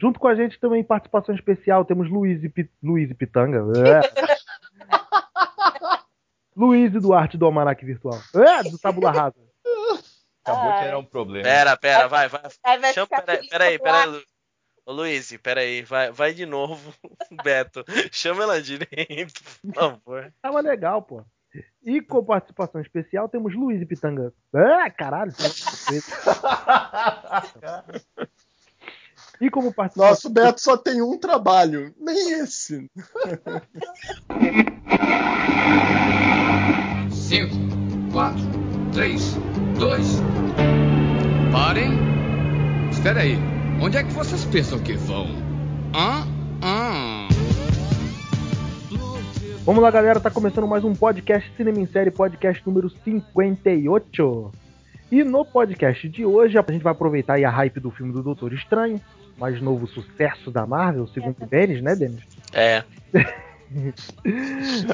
Junto com a gente também participação especial temos Luiz e, P... Luiz e Pitanga. É. Luiz e Duarte do Almanac Virtual. É, do Tabula Rasa. Acabou de gerar um problema. Pera, pera, vai, vai. Chama, pera, pera aí, pera aí. Ô Luiz, pera aí, vai, vai de novo, Beto. Chama ela direito, por favor. Tava legal, pô. E com participação especial temos Luiz e Pitanga. É, caralho. e como participação... Nossa, o Beto só tem um trabalho, nem esse. 5, 4, 3, 2. Parem. Espera aí. Onde é que vocês pensam que vão? Hã? Hã? Vamos lá, galera. Tá começando mais um podcast Cinema em Série, podcast número 58. E no podcast de hoje, a gente vai aproveitar a hype do filme do Doutor Estranho, mais novo sucesso da Marvel, segundo o Denis, né, Denis? É.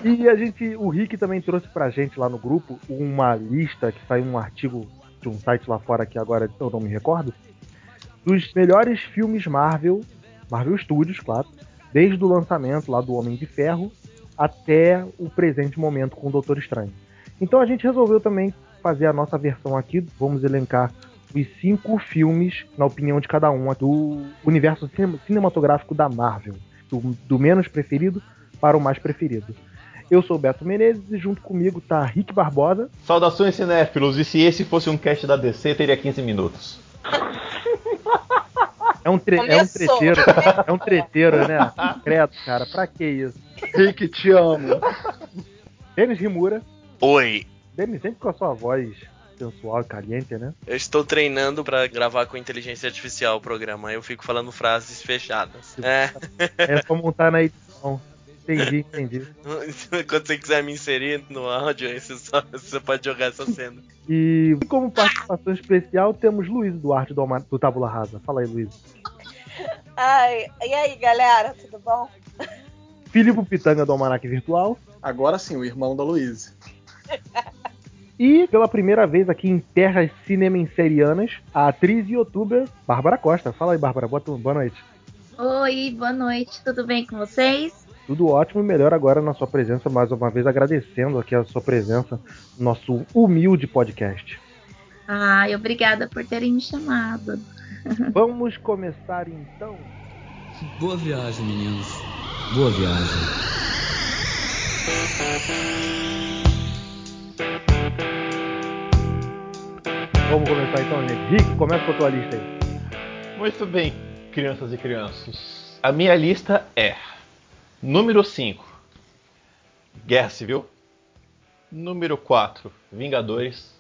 e a gente, o Rick também trouxe pra gente lá no grupo uma lista que saiu um artigo de um site lá fora que agora eu não me recordo, dos melhores filmes Marvel, Marvel Studios, claro, desde o lançamento lá do Homem de Ferro até o presente momento com o Doutor Estranho. Então a gente resolveu também fazer a nossa versão aqui, vamos elencar os cinco filmes, na opinião de cada um, do universo cinematográfico da Marvel, do, do menos preferido para o mais preferido. Eu sou o Beto Menezes e junto comigo tá Rick Barbosa. Saudações cinéfilos, e se esse fosse um cast da DC, teria 15 minutos. É um, tre é um treteiro, é um treteiro, né? Credo, cara, pra que isso? Rick, te amo. Denis Rimura. Oi. Denis, sempre com a sua voz sensual e caliente, né? Eu estou treinando para gravar com inteligência artificial o programa, eu fico falando frases fechadas. É, é só montar na edição. Entendi, entendi. Quando você quiser me inserir no áudio, aí você, só, você pode jogar essa cena. E como participação especial, temos Luiz Duarte do, do Tábula Rasa. Fala aí, Luiz. Ai, e aí, galera, tudo bom? Filipe Pitanga do Almanac Virtual. Agora sim, o irmão da Luiz. E pela primeira vez aqui em terras cinemenserianas, a atriz e youtuber Bárbara Costa. Fala aí, Bárbara, boa, boa noite. Oi, boa noite, tudo bem com vocês? Tudo ótimo e melhor agora na sua presença, mais uma vez agradecendo aqui a sua presença no nosso humilde podcast. Ai, obrigada por terem me chamado. Vamos começar então. Boa viagem, meninos. Boa viagem. Vamos começar então, gente. Rick, começa com a tua lista aí. Muito bem, crianças e crianças. A minha lista é Número 5, Guerra Civil. Número 4, Vingadores.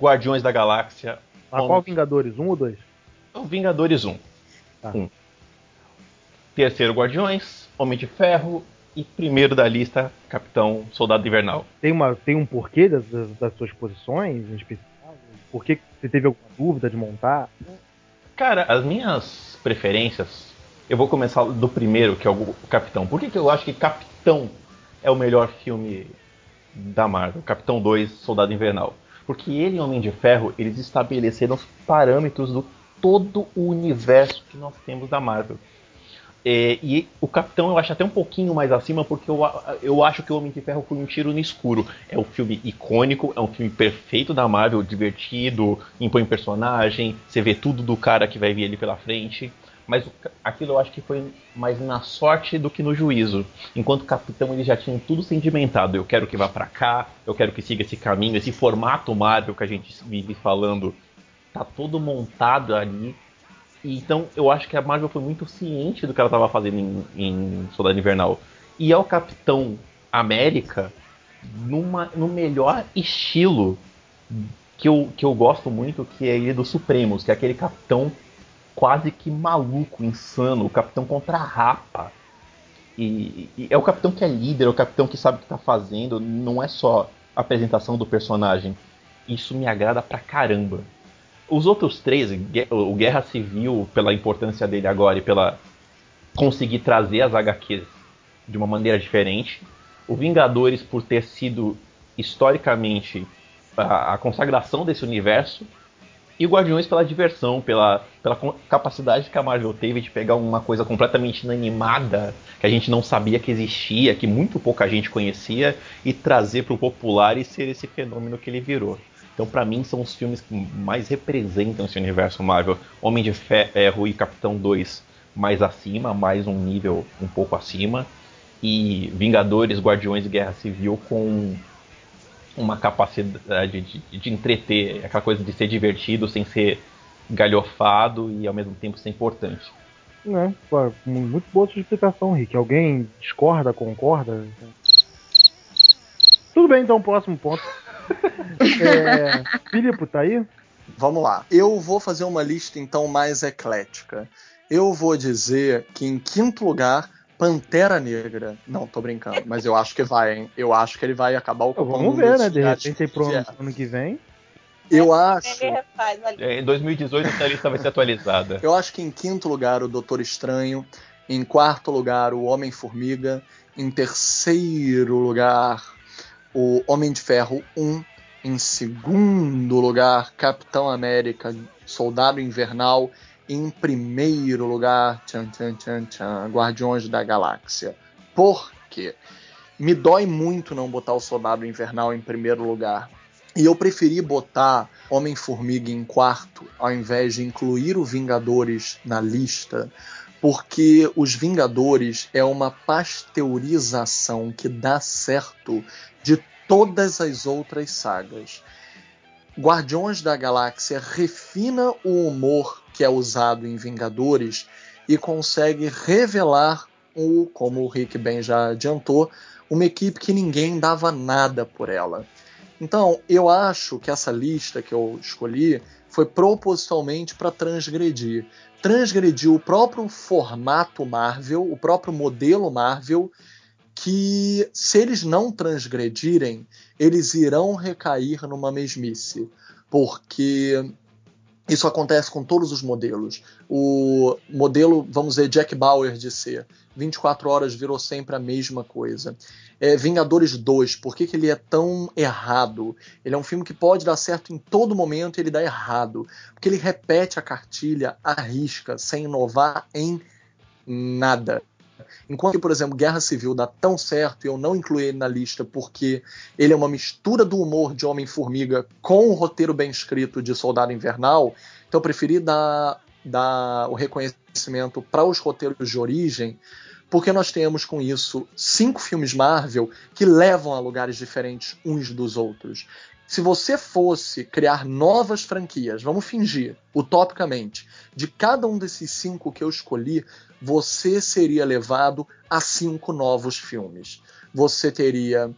Guardiões da Galáxia. A qual Vingadores? Um ou dois? Vingadores 1. Tá. Um. Terceiro, Guardiões. Homem de Ferro. E primeiro da lista, Capitão Soldado Invernal. Tem, uma, tem um porquê das, das suas posições em especial? Por que você teve alguma dúvida de montar? Cara, as minhas preferências eu vou começar do primeiro, que é o Capitão. Por que, que eu acho que Capitão é o melhor filme da Marvel? Capitão 2, Soldado Invernal. Porque ele e Homem de Ferro, eles estabeleceram os parâmetros do todo o universo que nós temos da Marvel. É, e o Capitão eu acho até um pouquinho mais acima, porque eu, eu acho que o Homem de Ferro foi um tiro no escuro. É um filme icônico, é um filme perfeito da Marvel, divertido, impõe personagem, você vê tudo do cara que vai vir ali pela frente mas aquilo eu acho que foi mais na sorte do que no juízo. Enquanto capitão eles já tinham tudo sedimentado. Eu quero que vá para cá, eu quero que siga esse caminho, esse formato Marvel que a gente vive falando, tá todo montado ali. Então eu acho que a Marvel foi muito ciente do que ela estava fazendo em, em Soldado Invernal. E é o Capitão América numa, no melhor estilo que eu, que eu gosto muito, que é ele dos Supremos, que é aquele capitão quase que maluco, insano, o capitão contra a rapa. E, e, é o capitão que é líder, é o capitão que sabe o que tá fazendo, não é só a apresentação do personagem. Isso me agrada pra caramba. Os outros três, o Guerra Civil, pela importância dele agora e pela conseguir trazer as HQs de uma maneira diferente. O Vingadores, por ter sido historicamente a, a consagração desse universo E Guardiões pela diversão, pela, pela capacidade que a Marvel teve de pegar uma coisa completamente inanimada, que a gente não sabia que existia, que muito pouca gente conhecia, e trazer para o popular e ser esse fenômeno que ele virou. Então, para mim, são os filmes que mais representam esse universo Marvel. Homem de Ferro e Capitão 2 mais acima, mais um nível um pouco acima. E Vingadores, Guardiões e Guerra Civil com uma capacidade de, de entreter, aquela coisa de ser divertido sem ser galhofado e ao mesmo tempo ser importante. É, muito boa sua explicação, Rick. Alguém discorda, concorda? Tudo bem, então, próximo ponto. É, Filipe, tá aí? Vamos lá. Eu vou fazer uma lista então mais eclética. Eu vou dizer que em quinto lugar Pantera Negra. Não, tô brincando, mas eu acho que vai, hein? Eu acho que ele vai acabar o Vamos ver, né? De repente pro ano, ano que vem. Eu acho. É, em 2018 essa lista vai ser atualizada. Eu acho que em quinto lugar o Doutor Estranho, em quarto lugar o Homem-Formiga, em terceiro lugar o Homem de Ferro 1, em segundo lugar Capitão América, Soldado Invernal em primeiro lugar, tchan, tchan, tchan, tchan, Guardiões da Galáxia. Por quê? Me dói muito não botar o Soldado Invernal em primeiro lugar. E eu preferi botar Homem-Formiga em quarto, ao invés de incluir o Vingadores na lista, porque os Vingadores é uma pasteurização que dá certo de todas as outras sagas. Guardiões da Galáxia refina o humor que é usado em Vingadores e consegue revelar o, como o Rick bem já adiantou, uma equipe que ninguém dava nada por ela. Então, eu acho que essa lista que eu escolhi foi propositalmente para transgredir. Transgredir o próprio formato Marvel, o próprio modelo Marvel, que se eles não transgredirem, eles irão recair numa mesmice. Porque isso acontece com todos os modelos. O modelo, vamos dizer, Jack Bauer de ser 24 horas virou sempre a mesma coisa. É, Vingadores 2, por que, que ele é tão errado? Ele é um filme que pode dar certo em todo momento e ele dá errado. Porque ele repete a cartilha, arrisca, sem inovar em nada. Enquanto por exemplo, Guerra Civil dá tão certo e eu não incluí ele na lista porque ele é uma mistura do humor de Homem-Formiga com o roteiro bem escrito de Soldado Invernal, então eu preferi dar, dar o reconhecimento para os roteiros de origem, porque nós temos com isso cinco filmes Marvel que levam a lugares diferentes uns dos outros. Se você fosse criar novas franquias, vamos fingir, utopicamente, de cada um desses cinco que eu escolhi, você seria levado a cinco novos filmes. Você teria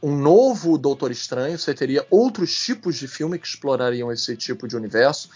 um novo Doutor Estranho, você teria outros tipos de filme que explorariam esse tipo de universo.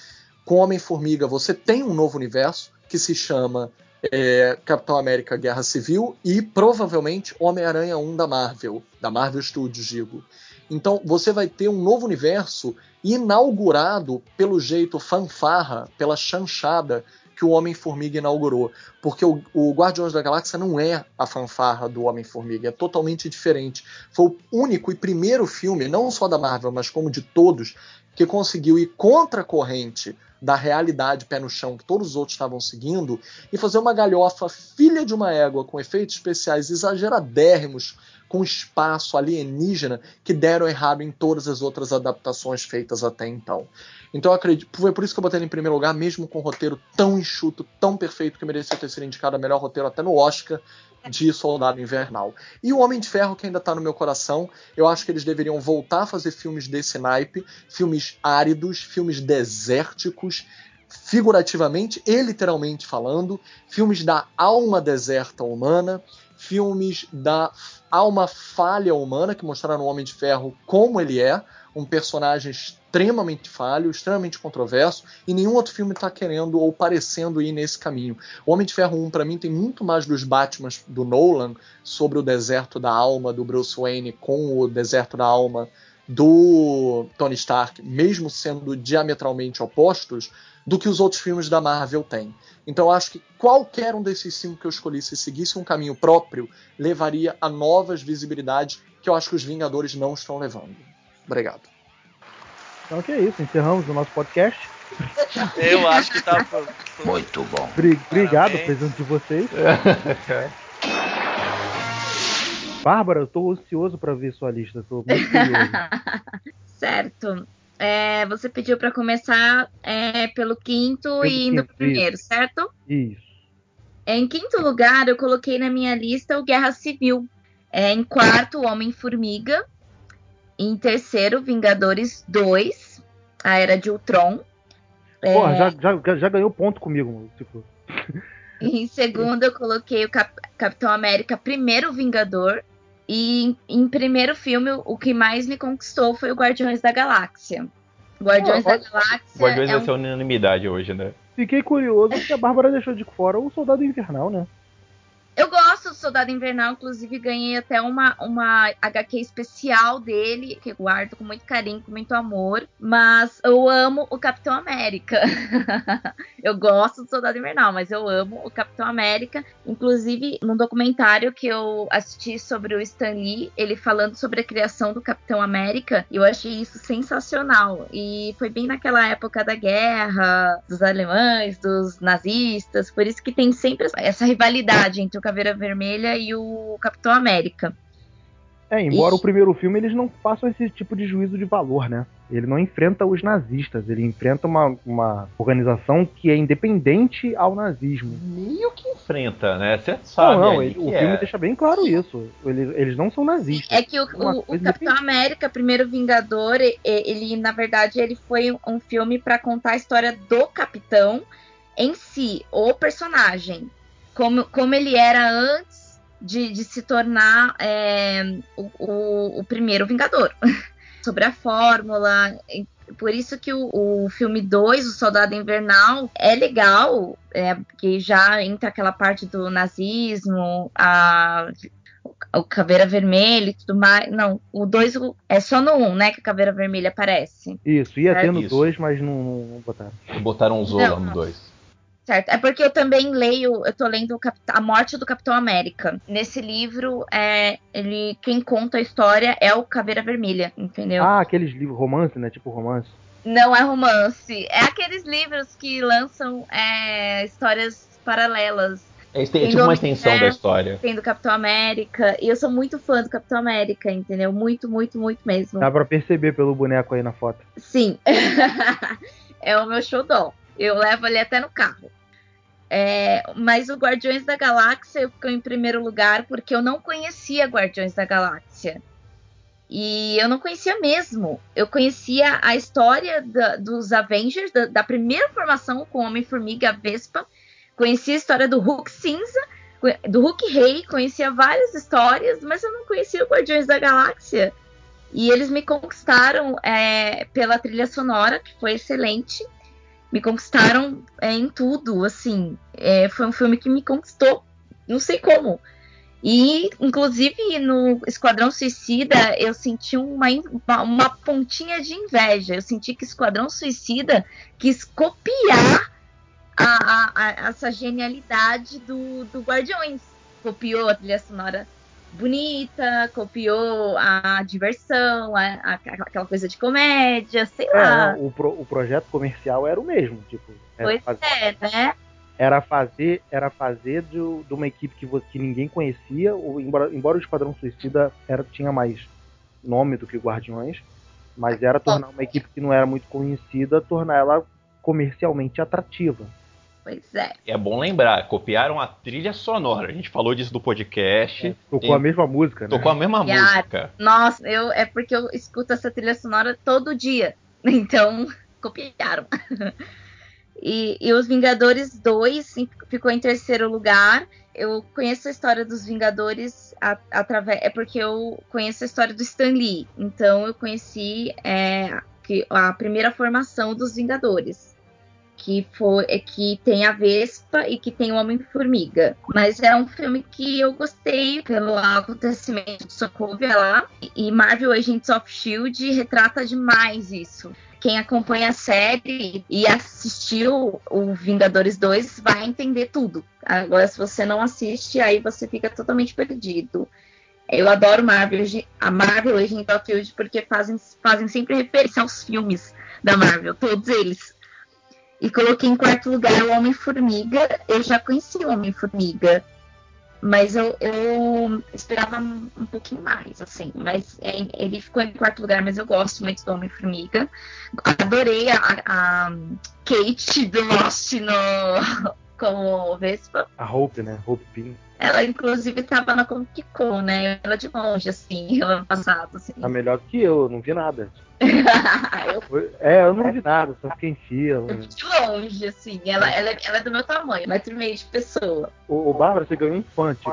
Com Homem-Formiga, você tem um novo universo que se chama é, Capitão América Guerra Civil e provavelmente Homem-Aranha 1 da Marvel, da Marvel Studios, digo. Então você vai ter um novo universo inaugurado pelo jeito fanfarra, pela chanchada que o Homem-Formiga inaugurou. Porque o, o, Guardiões da Galáxia não é a fanfarra do Homem-Formiga, é totalmente diferente. Foi o único e primeiro filme, não só da Marvel, mas como de todos, que conseguiu ir contra a corrente da realidade pé no chão que todos os outros estavam seguindo e fazer uma galhofa filha de uma égua com efeitos especiais exageradérrimos com espaço alienígena que deram errado em todas as outras adaptações feitas até então. Então eu acredito, foi por isso que eu botei ele em primeiro lugar, mesmo com um roteiro tão enxuto, tão perfeito que merecia ter sido indicado a melhor roteiro até no Oscar de Soldado Invernal. E o Homem de Ferro, que ainda está no meu coração, eu acho que eles deveriam voltar a fazer filmes desse naipe, filmes áridos, filmes desérticos, figurativamente e literalmente falando, filmes da alma deserta humana, filmes da alma falha humana, que mostraram o Homem de Ferro como ele é, um personagem extremamente falho, extremamente controverso, e nenhum outro filme está querendo ou parecendo ir nesse caminho. O Homem de Ferro 1, para mim, tem muito mais dos Batmans do Nolan sobre o deserto da alma do Bruce Wayne com o deserto da alma do Tony Stark, mesmo sendo diametralmente opostos, do que os outros filmes da Marvel têm. Então eu acho que qualquer um desses cinco que eu escolhi, se seguisse um caminho próprio, levaria a novas visibilidades que eu acho que os Vingadores não estão levando. Obrigado. Então que é isso, encerramos o nosso podcast. Eu acho que tá. Muito bom. Obrigado presença de vocês. Bárbara, eu tô ansioso para ver sua lista. Tô muito curioso. certo. É, você pediu para começar é, pelo quinto pelo e indo pro primeiro, isso. certo? Isso. Em quinto lugar, eu coloquei na minha lista o Guerra Civil. É, em quarto, Homem-Formiga. Em terceiro, Vingadores 2, A Era de Ultron. Porra, é... já, já, já ganhou ponto comigo, tipo. Em segundo, eu coloquei o Cap Capitão América, primeiro Vingador. E em, primeiro filme, o que mais me conquistou foi o Guardiões da Galáxia. Guardiões oh, da Galáxia. Guardiões é ser unanimidade hoje, né? Fiquei curioso porque a Bárbara deixou de fora o Soldado Invernal, né? Eu gosto do Soldado Invernal, inclusive ganhei até uma, uma HQ especial dele, que guardo com muito carinho, com muito amor. Mas eu amo o Capitão América. eu gosto do Soldado Invernal, mas eu amo o Capitão América. Inclusive, num documentário que eu assisti sobre o Stan Lee, ele falando sobre a criação do Capitão América, eu achei isso sensacional. E foi bem naquela época da guerra, dos alemães, dos nazistas, por isso que tem sempre essa rivalidade entre o Caveira Vermelha e o Capitão América. É, embora e... o primeiro filme eles não façam esse tipo de juízo de valor, né? Ele não enfrenta os nazistas, ele enfrenta uma, uma organização que é independente ao nazismo. Meio que enfrenta, né? Você sabe. Não, não, ele, o é. filme deixa bem claro isso. Eles, eles não são nazistas. É que o, o, o Capitão América, primeiro Vingador, ele, na verdade, ele foi um filme para contar a história do Capitão em si, o personagem como, como ele era antes de, de se tornar é, o, o, o, primeiro Vingador. Sobre a fórmula. Por isso que o, o filme 2, O Soldado Invernal, é legal, é, porque já entra aquela parte do nazismo, a, o Caveira Vermelha e tudo mais. Não, o 2 é só no 1, um, né? Que a Caveira Vermelha aparece. Isso, ia ter no 2, mas não, não, botaram. Botaram o Zola no 2. Certo. É porque eu também leio, eu tô lendo A Morte do Capitão América. Nesse livro, é, ele, quem conta a história é o Caveira Vermelha, entendeu? Ah, aqueles livros, romance, né? Tipo romance. Não é romance. É aqueles livros que lançam é, histórias paralelas. É, é tipo uma extensão da história. Tem do Capitão América. E eu sou muito fã do Capitão América, entendeu? Muito, muito, muito mesmo. Dá pra perceber pelo boneco aí na foto. Sim. é o meu xodó. Eu levo ele até no carro. É, mas o Guardiões da Galáxia ficou em primeiro lugar porque eu não conhecia Guardiões da Galáxia. E eu não conhecia mesmo. Eu conhecia a história da, dos Avengers, da, da, primeira formação com Homem-Formiga Vespa. Conhecia a história do Hulk Cinza, do Hulk Rei, conhecia várias histórias, mas eu não conhecia o Guardiões da Galáxia. E eles me conquistaram é, pela trilha sonora, que foi excelente me conquistaram é, em tudo, assim. É, foi um filme que me conquistou, não sei como. E, inclusive, no Esquadrão Suicida, eu senti uma, uma pontinha de inveja. Eu senti que Esquadrão Suicida quis copiar a, a, a, essa genialidade do, do Guardiões. Copiou a trilha sonora bonita, copiou a diversão, a, a, aquela coisa de comédia, sei é, lá. O, pro, o projeto comercial era o mesmo, tipo. Pois fazer, é, né? Era fazer, era fazer de, de uma equipe que, que ninguém conhecia, ou, embora, embora o Esquadrão Suicida era, tinha mais nome do que Guardiões, mas era tornar uma equipe que não era muito conhecida, tornar ela comercialmente atrativa. Pois é. É bom lembrar, copiaram a trilha sonora. A gente falou disso no podcast. É, tocou a mesma música, né? Tocou a mesma e música. A... Nossa, eu, é porque eu escuto essa trilha sonora todo dia. Então, copiaram. e, e os Vingadores 2 ficou em terceiro lugar. Eu conheço a história dos Vingadores através. É porque eu conheço a história do Stan Lee. Então, eu conheci é, a primeira formação dos Vingadores que foi é que tem a Vespa e que tem o Homem-Formiga. Mas é um filme que eu gostei pelo acontecimento de Sokovia lá e Marvel Agents of Shield retrata demais isso. Quem acompanha a série e assistiu o Vingadores 2 vai entender tudo. Agora, se você não assiste, aí você fica totalmente perdido. Eu adoro Marvel, a Marvel Agents of Shield porque fazem, fazem sempre referência aos filmes da Marvel, todos eles. E coloquei em quarto lugar o Homem-Formiga. Eu já conheci o Homem-Formiga, mas eu, eu, esperava um pouquinho mais, assim. Mas é, ele ficou em quarto lugar, mas eu gosto muito do Homem-Formiga. Adorei a, a, Kate do Lost no, como Vespa. A Hope, né? Hope. Ela, inclusive, estava na Comic Con, né? Ela de longe, assim, ano passado. Assim. Tá melhor que eu, não vi nada. eu... É, eu não vi nada, só fiquei em fila. De longe, assim. Ela, ela, ela é do meu tamanho, metro e meio de pessoa. O, o Bárbara, você ganhou um infante.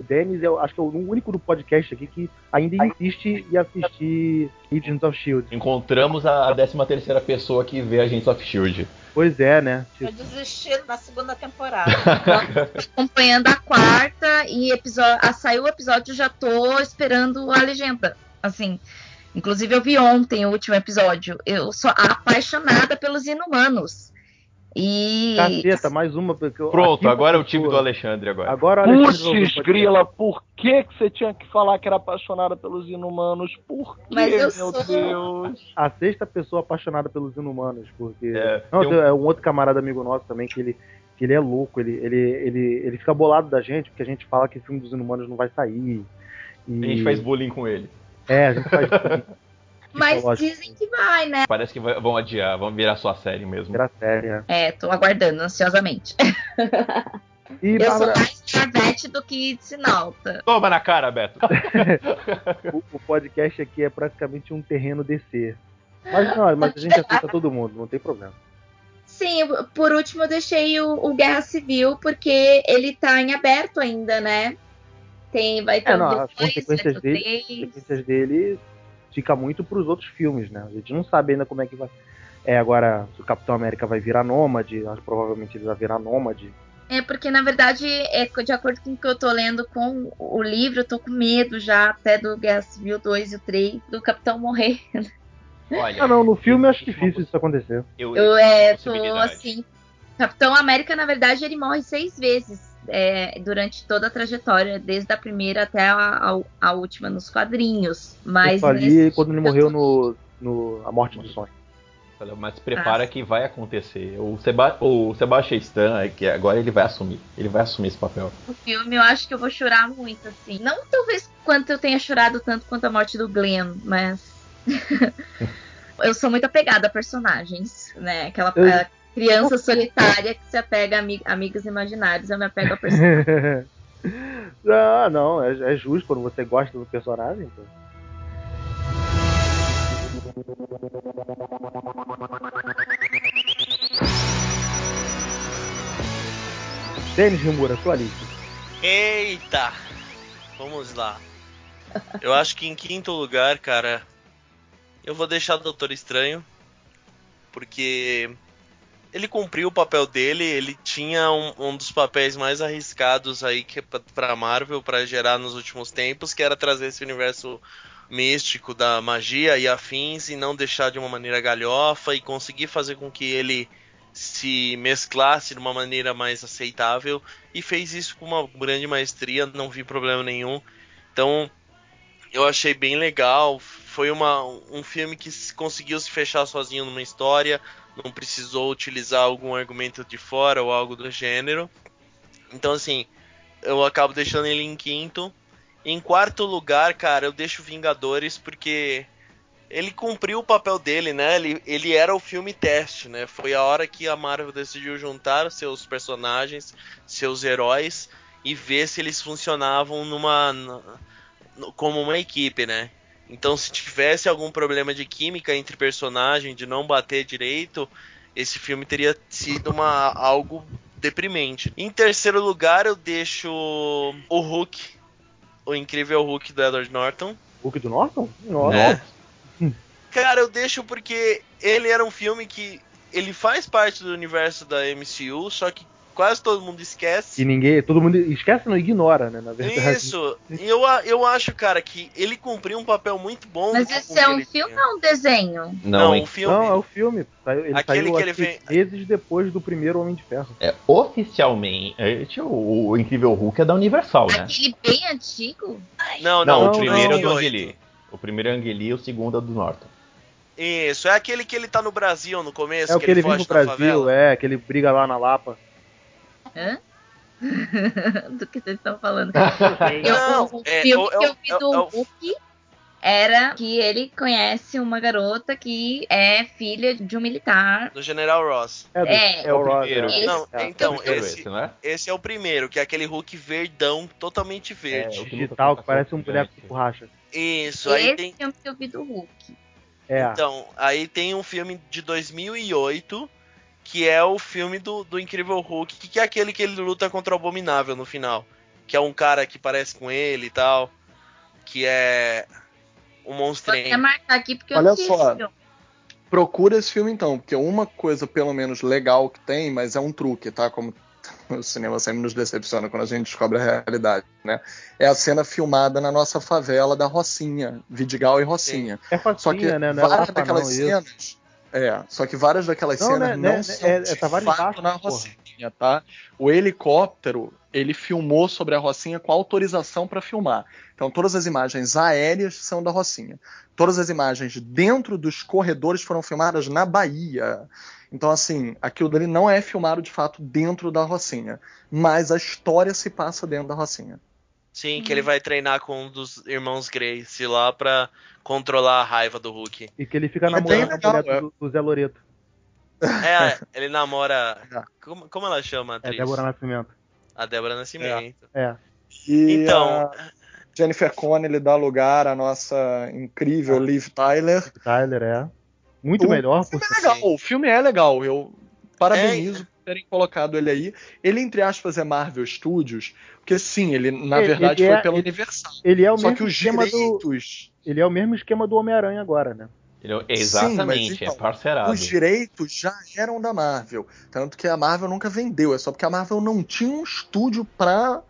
O Denis, eu acho que é o único do podcast aqui que ainda insiste em assistir Agents of Shield. Encontramos a 13 terceira pessoa que vê Agents of Shield. Pois é, né? Tipo... Eu desisti na segunda temporada. acompanhando a quarta e episódio, a, saiu o episódio, já tô esperando a legenda. Assim, inclusive eu vi ontem o último episódio. Eu sou apaixonada pelos inumanos. E. Caceta, mais uma. Pronto, agora é o time do Alexandre agora. Agora Puxa, Grila, por que, que você tinha que falar que era apaixonada pelos inumanos? Por quê, meu sou... Deus? A sexta pessoa apaixonada pelos inumanos, porque. É, Não, um... é um outro camarada amigo nosso também que ele. Que ele é louco, ele, ele, ele, ele fica bolado da gente, porque a gente fala que o filme dos inumanos não vai sair. E... A gente faz bullying com ele. É, a gente faz bullying. Mas dizem que vai, né? Parece que vão adiar, vão virar sua série mesmo. Virar série, é. É, tô aguardando ansiosamente. E eu sou mais Corvette do que Sinalta. Toma na cara, Beto. o, o, podcast aqui é praticamente um terreno DC. Mas não, mas a gente aceita todo mundo, não tem problema. Sim, por último eu deixei o, o Guerra Civil, porque ele tá em aberto ainda, né? Tem, vai ter é, não, as consequências dele, as consequências dele fica muito para os outros filmes, né? A gente não sabe ainda como é que vai. É, agora, se o Capitão América vai virar nômade, provavelmente ele vai virar nômade. É, porque na verdade, é, de acordo com o que eu tô lendo com o livro, eu tô com medo já até do Guerra Civil 2 e o 3 do Capitão morrer. Olha, ah, não, no filme eu acho difícil isso acontecer. Eu, eu é, tô assim. Capitão América, na verdade, ele morre seis vezes é, durante toda a trajetória, desde a primeira até a, a, a última nos quadrinhos. Mas eu ali quando ele morreu no, no A Morte do Sonho. Mas prepara ah. que vai acontecer. O, Seba o Sebastian Stan, é que agora ele vai assumir. Ele vai assumir esse papel. O filme eu acho que eu vou chorar muito, assim. Não talvez quanto eu tenha chorado tanto quanto a morte do Glenn, mas. eu sou muito apegada a personagens, né? Aquela. Eu criança solitária que se apega a amig amigos imaginários, eu me apego a personagem. ah, não, é, é, justo quando você gosta do personagem. Então. Denis Rimura, sua lista. Eita! Vamos lá. Eu acho que em quinto lugar, cara, eu vou deixar o Doutor Estranho. Porque ele cumpriu o papel dele, ele tinha um, um dos papéis mais arriscados aí que para Marvel para gerar nos últimos tempos, que era trazer esse universo místico da magia e afins e não deixar de uma maneira galhofa e conseguir fazer com que ele se mesclasse de uma maneira mais aceitável e fez isso com uma grande maestria, não vi problema nenhum. Então, eu achei bem legal. Foi uma, um filme que conseguiu se fechar sozinho numa história, não precisou utilizar algum argumento de fora ou algo do gênero. Então, assim, eu acabo deixando ele em quinto. Em quarto lugar, cara, eu deixo Vingadores porque ele cumpriu o papel dele, né? Ele, ele era o filme teste, né? Foi a hora que a Marvel decidiu juntar seus personagens, seus heróis e ver se eles funcionavam numa como uma equipe, né? Então, se tivesse algum problema de química entre personagem, de não bater direito, esse filme teria sido uma, algo deprimente. Em terceiro lugar, eu deixo o Hulk, o incrível Hulk do Edward Norton. Hulk do Norton? Nossa. É. Cara, eu deixo porque ele era um filme que ele faz parte do universo da MCU, só que quase todo mundo esquece. E ninguém, todo mundo esquece não ignora, né, na verdade. Isso. Eu, eu acho, cara, que ele cumpriu um papel muito bom. Mas com esse o é que um ele filme tinha. ou um desenho? Não, Não, um filme. Não, é o filme. Saiu- Ele Aquele saiu que ele vem- meses depois do primeiro Homem de Ferro. É, oficialmente, o, o Incrível Hulk é da Universal, né? Aquele bem antigo? Não, Não, não, o primeiro é do 2008. Ang Lee. O primeiro é Ang Lee e o segundo é do Norton. Isso, é aquele que ele tá no Brasil no começo, É o que ele vem foge pro da Brasil, favela. é, que ele briga lá na Lapa. Hã? do que vocês estão falando? Não, Eu, o é, filme é o- que eu é vi o- do é o- Hulk era que ele conhece uma garota que é filha de um militar. Do General Ross. É, do, É. é o Ross. primeiro. é. Não, É. então, Primeiro esse, não é? esse é o primeiro, que é aquele Hulk verdão, totalmente verde. É, o Digital, que parece um boneco de borracha. Isso, aí Esse tem. filme que eu vi do Hulk. É. Então, aí tem um filme de 2008, que é o filme do, do Incrível Hulk, que, que é aquele que ele luta contra o Abominável no final. Que é um cara que parece com ele e tal. Que é. Um Vou até marcar aqui porque Olha eu vi só. esse filme. Procura esse filme então, porque uma coisa pelo menos legal que tem, mas é um truque, tá? Como o cinema sempre nos decepciona quando a gente descobre a realidade, né? É a cena filmada na nossa favela da Rocinha, Vidigal e Rocinha. É Só facinha, que né? Não é várias Lapa, daquelas não, isso. cenas. É, só que várias daquelas Não, cenas né, não né, são é- de é Tavares fato na. Rocinha, tá? O helicóptero, ele filmou sobre a Rocinha com autorização para filmar. Então todas as imagens aéreas são da Rocinha. Todas as imagens dentro dos corredores foram filmadas na Bahia. Então assim, aquilo dali não é filmado de fato dentro da Rocinha, mas a história se passa dentro da Rocinha. Sim, que ele vai treinar com um dos irmãos Grace lá pra controlar a raiva do Hulk. E que ele fica É namorando a legal, mulher é. do, do Zé Loreto. É, ele namora. É. Como, como ela chama a É, atriz? Débora Nascimento. A Débora Nascimento. É. E Então, a Jennifer Connelly dá lugar à nossa incrível Ah. Liv Tyler. Tyler, é. Muito O melhor, por filme é legal, o filme é legal. Eu parabenizo É. terem colocado ele aí. Ele, entre aspas, é Marvel Studios, porque sim, ele na Ele- verdade ele foi é- pela ele- Universal. Ele é o Só mesmo que os esquema do. direitos, Ele é o mesmo esquema do Homem-Aranha agora, né? Ele é- Sim, exatamente, mas então, é parcerado. os direitos já eram da Marvel. Tanto que a Marvel nunca vendeu. É só porque a Marvel não tinha um estúdio pra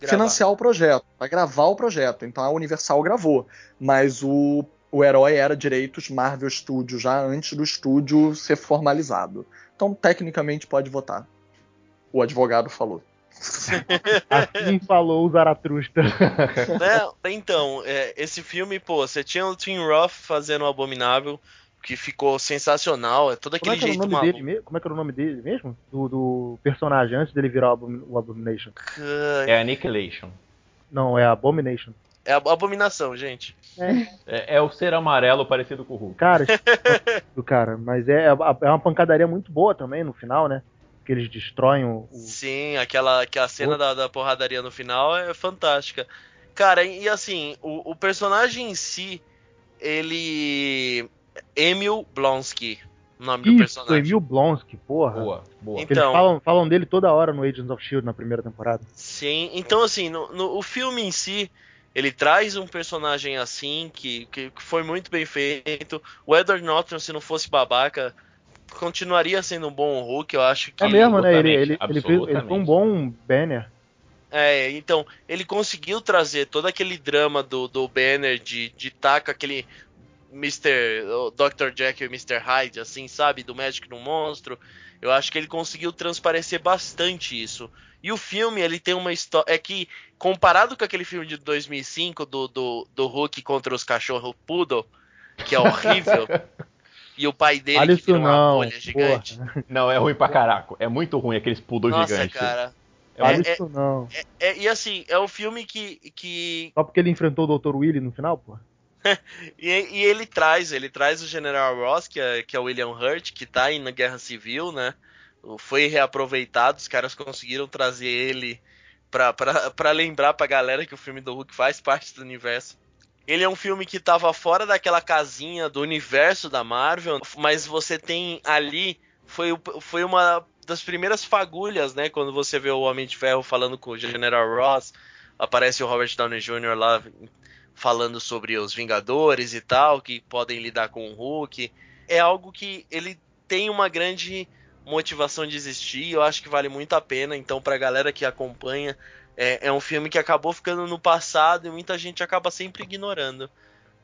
gravar. financiar o projeto, pra gravar o projeto. Então a Universal gravou. Mas o, o herói era direitos Marvel Studios já antes do estúdio ser formalizado. Então, tecnicamente, pode votar. O advogado falou. Assim falou o Zaratrusta. Né? Então, é, esse filme, pô, você tinha o Tim Roth fazendo o Abominável, que ficou sensacional. É todo Como aquele é que era o jeito nome maluco. dele mesmo? Como é que era o nome dele mesmo? Do, do personagem antes dele virar o Abomin- o Abomination. É Annihilation. Não, é Abomination. É abominação, gente. É, é o ser amarelo parecido com o Hulk. Cara, do cara, mas é, é uma pancadaria muito boa também no final, né? Que eles destroem o. o- Sim, aquela, aquela cena da, da porradaria no final é fantástica. Cara, e assim, o, o personagem em si, ele. Emil Blonsky, o nome do Isso, personagem. Emil Blonsky, porra. Boa, boa. Então- Eles falam, falam dele toda hora no Agents of Shield na primeira temporada. Sim, então assim, no, no- o filme em si, ele traz um personagem assim, que, que, que foi muito bem feito. O Edward Norton, se não fosse babaca, continuaria sendo um bom Hulk, eu acho que. É mesmo, né? Ele, ele, absolutamente, ele, fez, ele foi um bom banner. É, então, ele conseguiu trazer todo aquele drama do, do Banner de de tá com aquele Mr. Dr. Jekyll e Mr. Hyde, assim, sabe? Do médico no monstro. Eu acho que ele conseguiu transparecer bastante isso. E o filme, ele tem uma história. É que, comparado com aquele filme de 2005 do, do, do Hulk contra os cachorros Poodle, que é horrível, e o pai dele Olha que isso vira uma não. bolha gigante. porra. Não, é ruim pra caraco. É muito ruim aqueles poodle Nossa, gigantes. cara. Olha É- isso não. É, e assim, é o filme que, que Só porque ele enfrentou o Dr. Willy no final, porra. E, e ele traz, ele traz o General Ross, que é, que é o William Hurt, que tá aí na Guerra Civil, né? Foi reaproveitado, os caras conseguiram trazer ele pra, lembrar pra galera que o filme do Hulk faz parte do universo. Ele é um filme que tava fora daquela casinha do universo da Marvel, mas você tem ali. Foi, foi uma das primeiras fagulhas, né? Quando você vê o Homem de Ferro falando com o General Ross, aparece o Robert Downey Jr. lá falando sobre os Vingadores e tal, que podem lidar com o Hulk. É algo que ele tem uma grande motivação de existir. Eu acho que vale muito a pena. Então, pra galera que acompanha, é, é um filme que acabou ficando no passado e muita gente acaba sempre ignorando.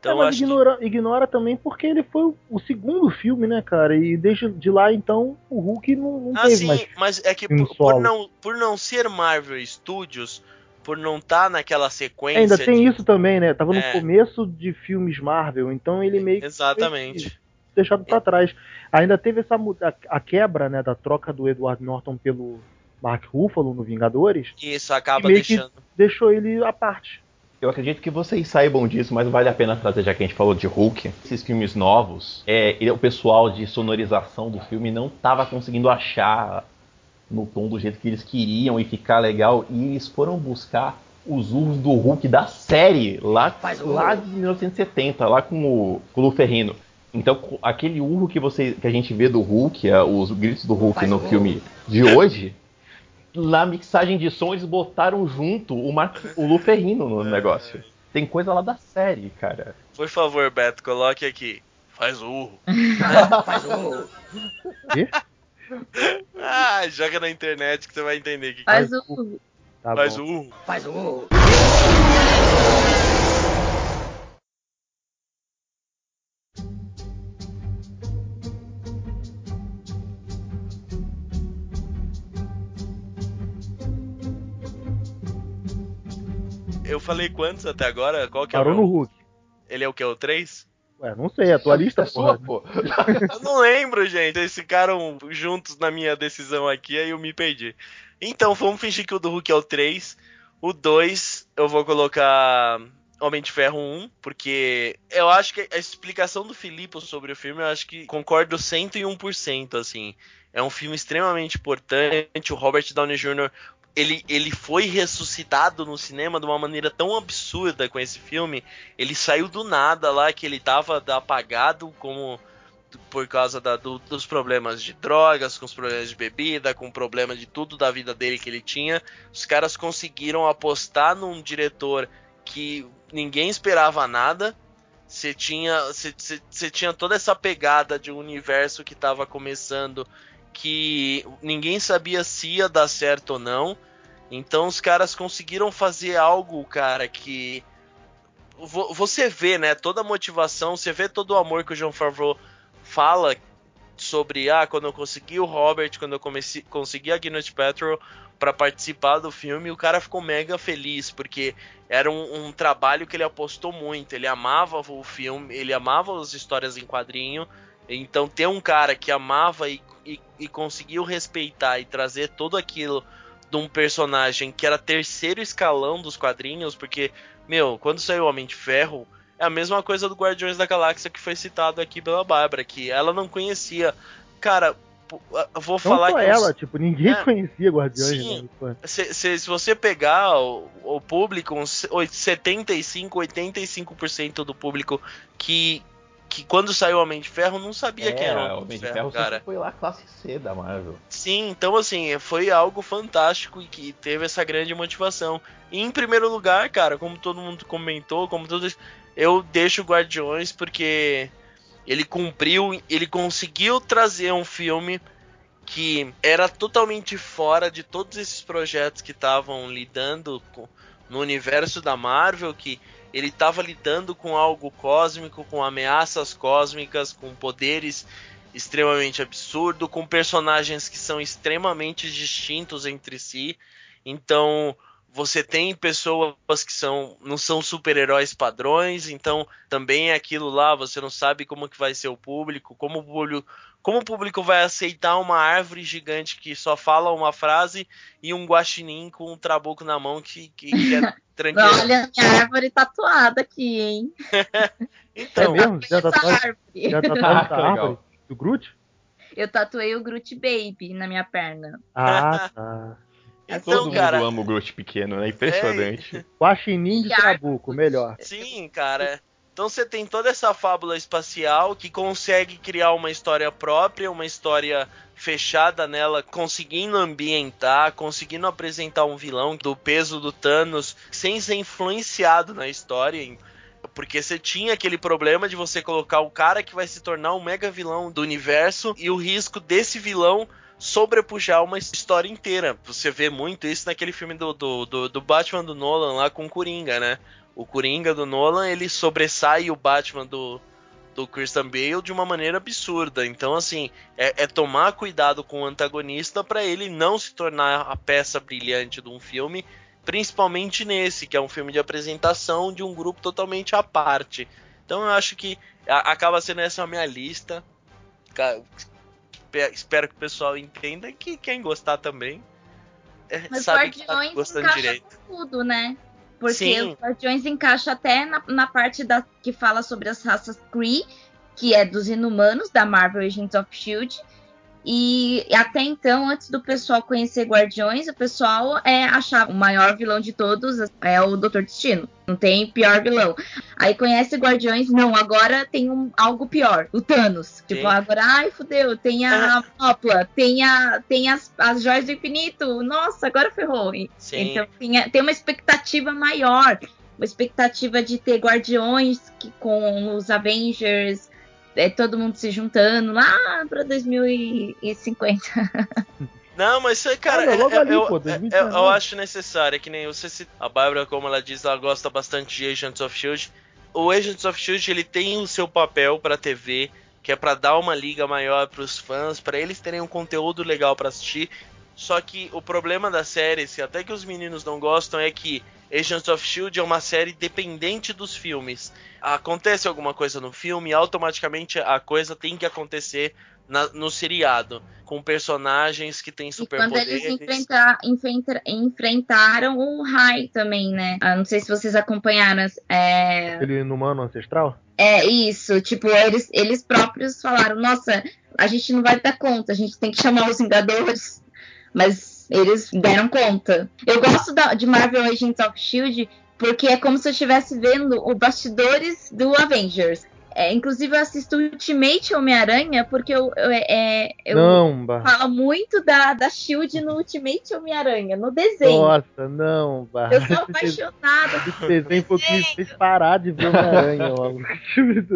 Então, é, mas ignora, que... ignora também porque ele foi o, o, segundo filme, né, cara? E desde de lá, então, o Hulk não, não ah, teve sim, mais. mas é que por, por, não, por não ser Marvel Studios, por não estar tá naquela sequência. Ainda tem de... isso também, né? Tava É. no começo de filmes Marvel, então ele meio que Exatamente. Deixado pra trás. Ainda teve essa a, a quebra, né, da troca do Edward Norton pelo Mark Ruffalo no Vingadores, Isso acaba meio que- deixando. deixou ele à parte. Eu acredito que vocês saibam disso, mas vale a pena trazer, já que a gente falou de Hulk. Esses filmes novos, é, ele- o pessoal de sonorização do filme não estava conseguindo achar no tom do jeito que eles queriam e ficar legal. E eles foram buscar os urros do Hulk da série, lá, lá de 1970, lá com o, com o Ferrino. Então, aquele urro que, você, que a gente vê do Hulk, é, os gritos do Hulk no filme de hoje, na mixagem de som eles botaram junto o, Mar o Lu Ferrino no negócio. Tem coisa lá da série, cara. Por favor, Beto, coloque aqui. Faz o urro. Faz o. Quê? Ah, joga na internet que você vai entender o que Faz Faz o. Tá faz bom. o urro. Faz o. Eu falei quantos até agora? Qual que é o Parou no meu? Hulk. Ele é o que? O 3? Ué, não sei, a tua lista, é sua, porra. pô. Eu não lembro, gente. Eles ficaram juntos na minha decisão aqui, aí eu me perdi. Então, vamos fingir que o do Hulk é o 3. O 2, eu vou colocar Homem de Ferro 1, porque eu acho que a explicação do Filipe sobre o filme, eu acho que concordo 101%, assim. É um filme extremamente importante. O Robert Downey Jr., ele, ele foi ressuscitado no cinema de uma maneira tão absurda com esse filme. Ele saiu do nada lá, que ele tava apagado como por causa da- do- dos problemas de drogas, com os problemas de bebida, com o problema de tudo da vida dele que ele tinha. Os caras conseguiram apostar num diretor que ninguém esperava nada. Você tinha, tinha toda essa pegada de um universo que estava começando que ninguém sabia se ia dar certo ou não. Então os caras conseguiram fazer algo, cara, que vo- você vê, né, toda a motivação, você vê todo o amor que o John Favreau fala sobre, ah, quando eu consegui o Robert, quando eu comecei, consegui a Gwyneth Paltrow para participar do filme, o cara ficou mega feliz, porque era um, um trabalho que ele apostou muito, ele amava o filme, ele amava as histórias em quadrinho, então ter um cara que amava e, e, e conseguiu respeitar e trazer tudo aquilo de um personagem que era terceiro escalão dos quadrinhos, porque, meu, quando saiu o Homem de Ferro, é a mesma coisa do Guardiões da Galáxia que foi citado aqui pela Bárbara, que ela não conhecia. Cara, vou Não falar só que ela, tipo, ninguém É. conhecia Guardiões. Sim. né? Se, se, se você pegar o, o público, uns oit- 75, 85% do público que, que quando saiu o Homem de Ferro não sabia quem era É, o Homem Homem de de Ferro, Ferro cara. foi lá classe C da Marvel. Sim, então assim, foi algo fantástico e que teve essa grande motivação. E em primeiro lugar, cara, como todo mundo comentou, como todos, eu deixo o Guardiões porque ele cumpriu, ele conseguiu trazer um filme que era totalmente fora de todos esses projetos que estavam lidando com, no universo da Marvel, que ele estava lidando com algo cósmico, com ameaças cósmicas, com poderes extremamente absurdo, com personagens que são extremamente distintos entre si. Então, você tem pessoas que são não são super-heróis padrões, então também é aquilo lá, você não sabe como que vai ser o público, como o público, como o público vai aceitar uma árvore gigante que só fala uma frase e um guaxinim com um trabuco na mão que, que, que é tranquilo. Olha, minha árvore tatuada aqui, hein? É Então, mesmo? Já Essa tatuou árvore. já tatuou Ah, essa árvore? Do Groot? Eu tatuei o Groot Baby na minha perna. Ah, tá. então Todo cara, mundo ama o Groot pequeno, né? Impressionante. Guaxinim de E árvore. Trabuco, melhor. Sim, cara. Então você tem toda essa fábula espacial que consegue criar uma história própria, uma história fechada nela, conseguindo ambientar, conseguindo apresentar um vilão do peso do Thanos sem ser influenciado na história. Porque você tinha aquele problema de você colocar o cara que vai se tornar um mega vilão do universo e o risco desse vilão sobrepujar uma história inteira. Você vê muito isso naquele filme do, do, do, do Batman do Nolan lá com Coringa, né? O Coringa do Nolan ele sobressai o Batman do, do Christian Bale de uma maneira absurda. Então, assim, é, é tomar cuidado com o antagonista para ele não se tornar a peça brilhante de um filme, principalmente nesse, que é um filme de apresentação de um grupo totalmente à parte. Então, eu acho que a, acaba sendo essa a minha lista. Espero que o pessoal entenda que quem gostar também. É, Mas sabe Guardiões que tá gostando direito. tudo, né? Porque Sim. os Guardiões encaixa até na, na parte da, que fala sobre as raças Kree, que é dos inumanos, da Marvel Agents of Shield. E até então, antes do pessoal conhecer Guardiões, o pessoal é, achava o maior vilão de todos é o Doutor Destino. Não tem pior vilão. Aí conhece Guardiões, não, agora tem um, algo pior, o Thanos. Tipo, Sim. agora, ai, fudeu, tem a Opla, tem, a, tem as, as joias do infinito. Nossa, agora ferrou. Sim. Então tem, tem uma expectativa maior. Uma expectativa de ter Guardiões que, com os Avengers, é, todo mundo se juntando lá pra 2050. Não, mas cara, é, é, ali, eu, pô, é, eu, eu, acho necessário, é que nem você se, a Bárbara, como ela diz, ela gosta bastante de Agents of Shield. O Agents of Shield ele tem o seu papel para TV, que é para dar uma liga maior para os fãs, para eles terem um conteúdo legal para assistir. Só que o problema da série, se até que os meninos não gostam, é que Agents of Shield é uma série dependente dos filmes. Acontece alguma coisa no filme, automaticamente a coisa tem que acontecer na, no seriado, com personagens que têm superpoderes. E quando eles enfrentar, enfrenta, enfrentaram o Rai também, né? Ah, não sei se vocês acompanharam. É... Ele inumano ancestral? É isso, tipo, eles, eles próprios falaram, nossa, a gente não vai dar conta, a gente tem que chamar os Vingadores. Mas eles deram conta. Eu gosto da, de Marvel Agents of Shield porque é como se eu estivesse vendo o bastidores do Avengers. É, inclusive, eu assisto Ultimate Homem-Aranha porque eu, eu, é, eu não, falo muito da, da Shield no Ultimate Homem-Aranha, no desenho. Nossa, não, Barra. Eu sou apaixonada. Esse desenho foi o que me fez parar de ver Homem-Aranha logo.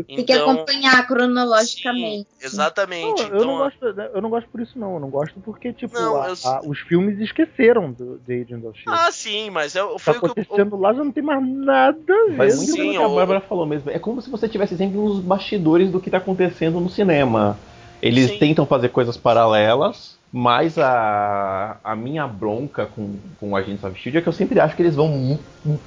Tem que então, acompanhar cronologicamente. Sim, exatamente. Não, então, eu, não gosto, eu não gosto por isso, não. Eu não gosto porque, tipo, não, a, eu... a, os filmes esqueceram do, de Agents of Shield. Ah, sim, mas é, foi tá o que acontecendo lá já não tem mais nada a ver. Mas sim, o que a Bárbara falou mesmo. É como se você tivesse sempre nos bastidores do que está acontecendo no cinema. Eles Sim. tentam fazer coisas paralelas, mas a, a minha bronca com, com Agents of Shield é que eu sempre acho que eles vão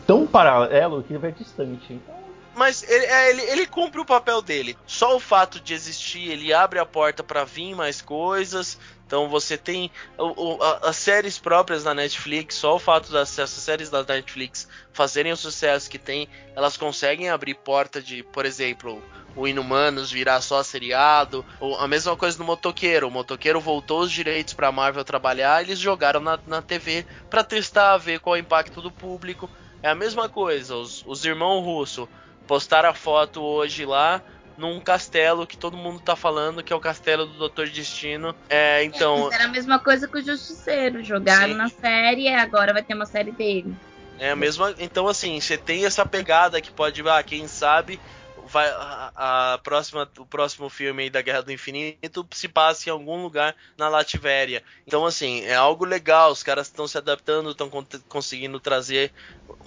tão paralelo que vai distante. Então, mas ele, é, ele, ele, cumpre o papel dele. Só o fato de existir, ele abre a porta para vir mais coisas. Então você tem o, o, a, as séries próprias da Netflix, só o fato das séries da Netflix fazerem o sucesso que tem, elas conseguem abrir porta de, por exemplo, o Inumanos virar só seriado, ou a mesma coisa no Motoqueiro. O Motoqueiro voltou os direitos para Marvel trabalhar, eles jogaram na, na TV para testar, ver qual é o impacto do público. É a mesma coisa, os, os irmãos Russo postaram a foto hoje lá num castelo que todo mundo tá falando que é o castelo do Doutor Destino. É, então. Era a mesma coisa com o Justiceiro. Jogaram Sim. na série e agora vai ter uma série dele. É a mesma. Então, assim, você tem essa pegada que pode, ah, quem sabe, vai a, a, próxima, o próximo filme aí da Guerra do Infinito se passa em algum lugar na Lativéria. Então, assim, é algo legal. Os caras estão se adaptando, estão conseguindo trazer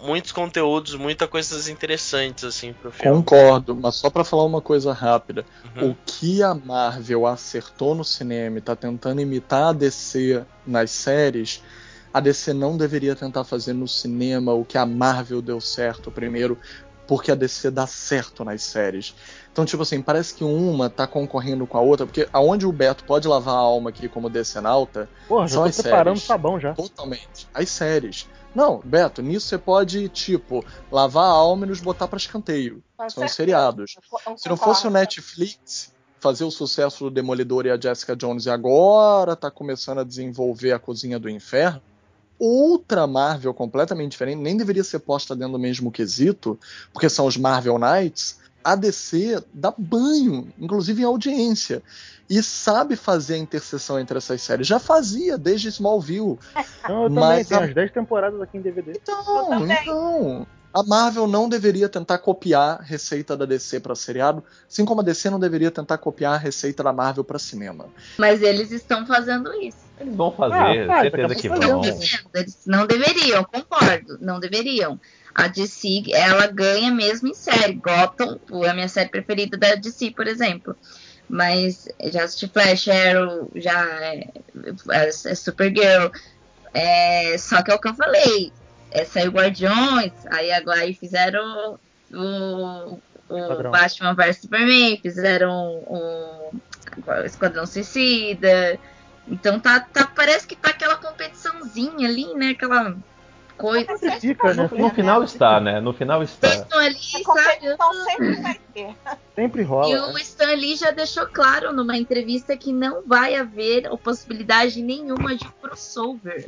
muitos conteúdos, muitas coisas interessantes assim pro filme. Concordo, mas só para falar uma coisa rápida, uhum. o que a Marvel acertou no cinema e tá tentando imitar a DC nas séries, a DC não deveria tentar fazer no cinema o que a Marvel deu certo primeiro, porque a DC dá certo nas séries. Então, tipo assim, parece que uma tá concorrendo com a outra, porque aonde o Beto pode lavar a alma aqui como decenalta Porra, são já tô as preparando séries. sabão já. Totalmente. As séries. Não, Beto, nisso você pode, tipo, lavar a alma e nos botar para escanteio. Mas são os seriados. Se não fosse o Netflix fazer o sucesso do Demolidor e a Jessica Jones e agora tá começando a desenvolver a Cozinha do Inferno, outra Marvel completamente diferente, nem deveria ser posta dentro do mesmo quesito, porque são os Marvel Knights, a DC dá banho, inclusive em audiência, e sabe fazer a interseção entre essas séries. Já fazia desde Smallville. Não, eu também, tem a... umas 10 temporadas aqui em DVD. Então, então. A Marvel não deveria tentar copiar a receita da DC para seriado, assim como a DC não deveria tentar copiar a receita da Marvel para cinema. Mas eles estão fazendo isso. Eles vão fazer, Ah, certeza daqui que vão. Eles não deveriam, concordo, não deveriam. A DC, ela ganha mesmo em série. Gotham, é a minha série preferida da DC, por exemplo. Mas já assisti Flash, Arrow, já é, é, é Supergirl. É, só que é o que eu falei. É, saiu Guardiões, aí agora aí fizeram o, o Padrão. Batman vs Superman, fizeram o, o Esquadrão Suicida. Então tá, tá, parece que tá aquela competiçãozinha ali, né? Aquela coisa. Sempre fica, né? No, no final está, né? No final está. Estão ali, sabe? sempre vai ter. Sempre E rola. o né? Stan Lee já deixou claro numa entrevista que não vai haver possibilidade nenhuma de crossover.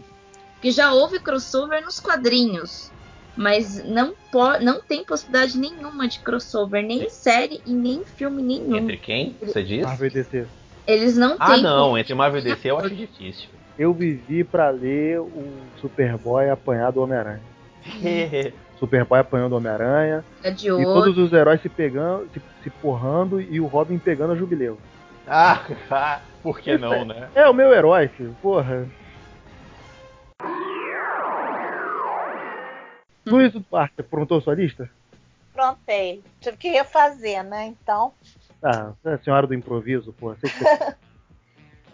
Que já houve crossover nos quadrinhos. Mas não, po não tem possibilidade nenhuma de crossover, nem em série e nem em filme nenhum. Entre quem? Você diz? Marvel e DC. Eles não Ah, têm. não. Entre Marvel e DC eu acho difícil. Eu vivi pra ler o Superboy apanhar do Homem-Aranha. Superboy apanhando o Homem-Aranha. De E olho. todos os heróis se pegando, se, se porrando e o Robin pegando a Jubileu. ah, por que não, né? É o meu herói, filho. Porra. Luiz Duarte, aprontou sua lista? Prontei. Tive que refazer, né? Então. Ah, é a senhora do improviso, você-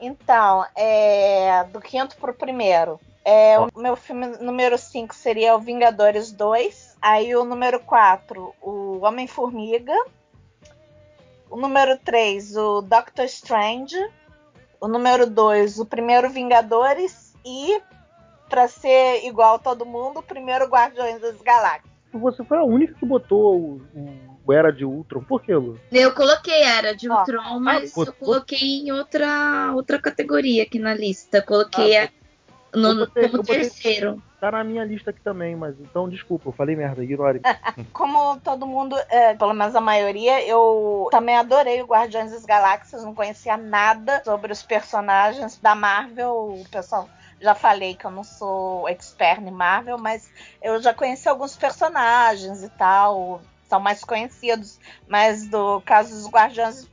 Então, é, do quinto pro primeiro. É, o meu filme número 5 seria o Vingadores 2. Aí o número 4, o Homem-Formiga. O número 3, o Doctor Strange. O número 2, o primeiro Vingadores. E, pra ser igual a todo mundo, o primeiro Guardiões das Galáxias. Você foi a única que botou o, o- Era de Ultron. Por quê, Lu? Eu coloquei Era de. Ultron, mas pô, eu coloquei em outra, outra categoria aqui na lista. Coloquei Ah, a- no, botei- como botei- terceiro. Tá na minha lista aqui também, mas então desculpa, eu falei merda, ignore. Como todo mundo, é, pelo menos a maioria, eu também adorei o Guardiões das Galáxias, não conhecia nada sobre os personagens da Marvel. O pessoal já falei que eu não sou expert em Marvel, mas eu já conheci alguns personagens e tal, são mais conhecidos. Mas do caso dos Guardiões,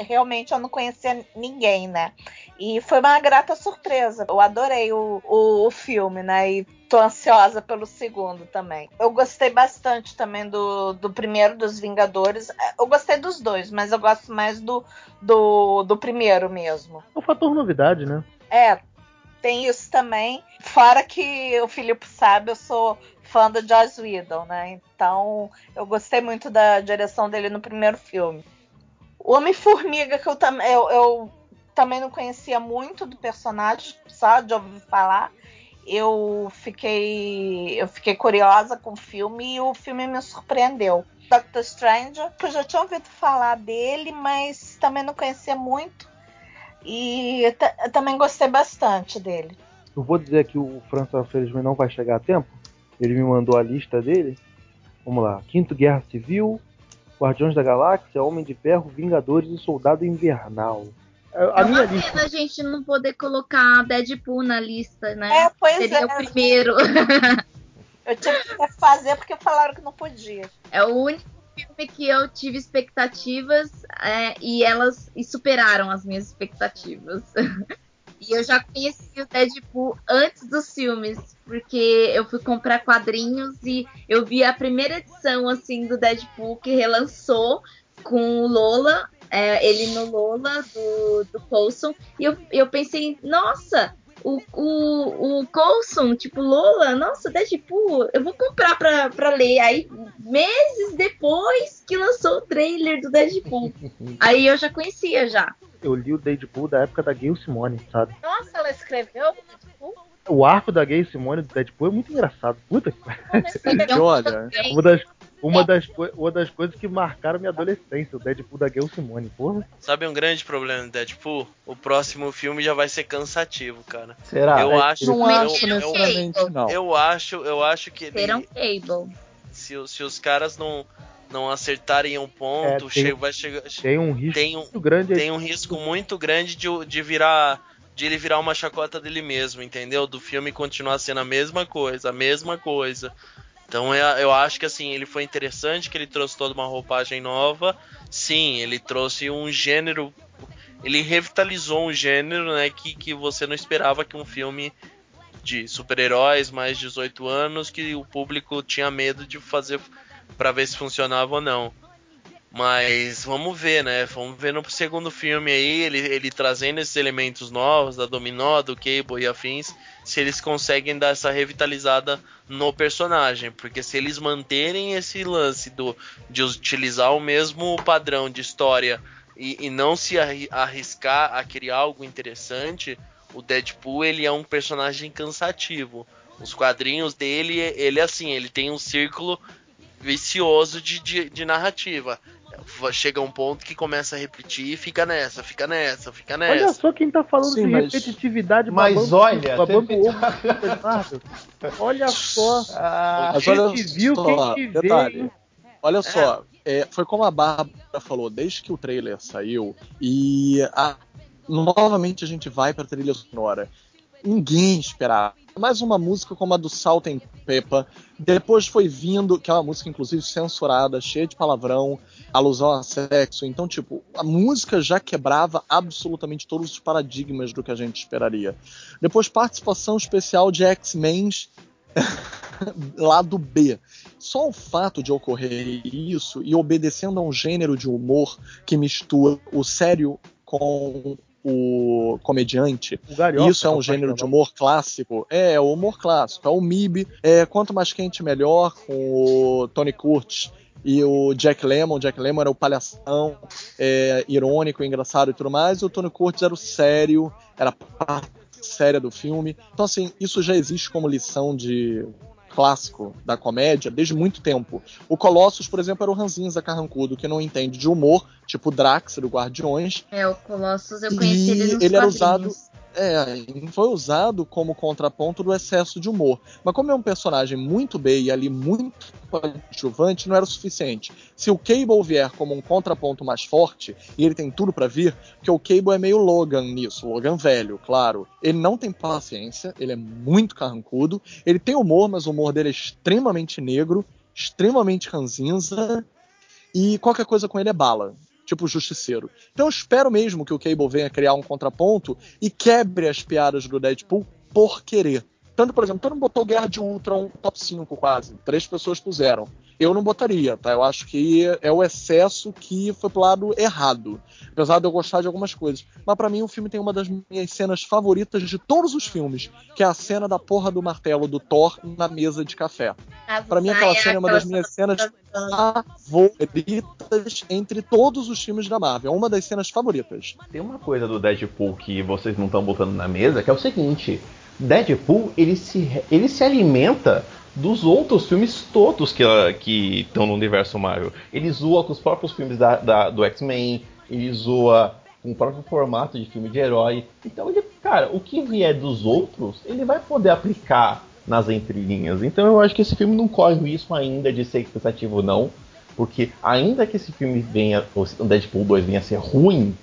realmente eu não conhecia ninguém, né? E foi uma grata surpresa. Eu adorei o, o, o filme, né? E tô ansiosa pelo segundo também. Eu gostei bastante também do, do primeiro dos Vingadores. Eu gostei dos dois, mas eu gosto mais do, do, do primeiro mesmo. Um fator novidade, né? É, tem isso também. Fora que o Filipe sabe, eu sou fã do Joss Whedon, né? Então eu gostei muito da direção dele no primeiro filme. O Homem-Formiga, que eu, tam eu, eu também não conhecia muito do personagem, só de ouvir falar. Eu fiquei, eu fiquei curiosa com o filme e o filme me surpreendeu. Doctor Strange, que eu já tinha ouvido falar dele, mas também não conhecia muito. E eu eu também gostei bastante dele. Eu vou dizer que o França, infelizmente, não vai chegar a tempo. Ele me mandou a lista dele. Vamos lá. Quinto Guerra Civil, Guardiões da Galáxia, Homem de Ferro, Vingadores e Soldado Invernal. A, a é minha lista. pena a gente não poder colocar Deadpool na lista, né? É, pois Seria é. o primeiro. Eu tive que fazer porque falaram que não podia. É o único filme que eu tive expectativas é, e elas e superaram as minhas expectativas. e eu já conheci o Deadpool antes dos filmes, porque eu fui comprar quadrinhos e eu vi a primeira edição assim do Deadpool que relançou com o Lola, é, ele no Lola do, do Coulson, e eu, eu pensei, nossa, o, o, o Coulson, tipo, Lola, nossa, Deadpool, eu vou comprar pra, pra ler. Aí, meses depois que lançou o trailer do Deadpool. Aí eu já conhecia já. Eu li o Deadpool da época da Gayle Simone, sabe? Nossa, ela escreveu? O arco da Gayle Simone do Deadpool é muito engraçado. Puta que E olha, Uma das, uma, das, uma das coisas que marcaram minha adolescência, o Deadpool da Gayle Simone, porra. Sabe um grande problema do Deadpool? O próximo filme já vai ser cansativo, cara. Será? eu é, acho, não eu, acho eu, necessariamente, não. eu acho, eu acho que ele- Serão Cable. se, os- se os caras não não acertarem um ponto, É, tem- vai chegar Tem um risco tem um muito grande aí. tem um risco muito grande de, de virar de ele virar uma chacota dele mesmo, entendeu? Do filme continuar sendo a mesma coisa, a mesma coisa. Então eu, eu acho que assim, ele foi interessante, que ele trouxe toda uma roupagem nova. Sim, ele trouxe um gênero. Ele revitalizou um gênero, né, que, que você não esperava que um filme de super-heróis mais 18 anos, que o público tinha medo de fazer para ver se funcionava ou não. Mas vamos ver, né? Vamos ver no segundo filme aí, ele, ele trazendo esses elementos novos da Dominó, do Cable e afins, se eles conseguem dar essa revitalizada no personagem. Porque se eles manterem esse lance do, de utilizar o mesmo padrão de história e, e não se arriscar a criar algo interessante, o Deadpool ele é um personagem cansativo. Os quadrinhos dele, ele assim, ele tem um círculo vicioso de, de, de narrativa chega um ponto que começa a repetir e fica nessa, fica nessa, fica nessa. Olha só quem tá falando Sim, de mas... repetitividade. Mas babando, olha, babando ovo Olha só. Ah, a gente viu só, quem te detalhe. Olha é. só, é, foi como a Bárbara falou, desde que o trailer saiu e a, novamente a gente vai pra trilha sonora ninguém esperava. Mais uma música como a do Salt and Peppa. Depois foi vindo, que é uma música inclusive censurada, cheia de palavrão, alusão a sexo. Então, tipo, a música já quebrava absolutamente todos os paradigmas do que a gente esperaria. Depois, participação especial de X-Men lado B. Só o fato de ocorrer isso e obedecendo a um gênero de humor que mistura o sério com o comediante. O Garioca, Isso é um gênero de humor clássico. É, é, o humor clássico. É o MIB. É, quanto mais quente, melhor. Com o Tony Curtis e o Jack Lemmon. Jack Lemmon era o palhação, é, irônico, engraçado e tudo mais. E o Tony Curtis era o sério, era a parte séria do filme. Então, assim, isso já existe como lição de clássico da comédia desde muito tempo. O Colossus, por exemplo, era o Ranzinza Carrancudo, que não entende de humor, tipo Drax do Guardiões. É, o Colossus eu conheci ele nos ele era usado é, foi usado como contraponto do excesso de humor. Mas como é um personagem muito bem e ali muito coadjuvante, não era o suficiente. Se o Cable vier como um contraponto mais forte, e ele tem tudo para vir, porque o Cable é meio Logan nisso, Logan velho, claro. Ele não tem paciência, ele é muito carrancudo, ele tem humor, mas o humor dele é extremamente negro, extremamente ranzinza, e qualquer coisa com ele é bala tipo Justiceiro. Então eu espero mesmo que o Cable venha criar um contraponto e quebre as piadas do Deadpool por querer. Tanto, por exemplo, todo mundo botou Guerra de Ultron top 5 quase. Três pessoas puseram. Eu não botaria, tá? Eu acho que é o excesso que foi pro lado errado. Apesar de eu gostar de algumas coisas. Mas para mim o filme tem uma das minhas cenas favoritas de todos os filmes, que é a cena da porra do martelo do Thor na mesa de café. Para mim aquela cena é uma das minhas cenas favoritas entre todos os filmes da Marvel. É uma das cenas favoritas. Tem uma coisa do Deadpool que vocês não estão botando na mesa, que é o seguinte Deadpool ele se, ele se alimenta dos outros filmes todos que estão no universo Marvel. Ele zoa com os próprios filmes da, da, do X-Men, ele zoa com o próprio formato de filme de herói. Então, ele, cara, o que vier dos outros, ele vai poder aplicar nas entrelinhas. Então, eu acho que esse filme não corre risco ainda de ser expectativo, não. Porque, ainda que esse filme venha, o Deadpool 2 venha a ser ruim,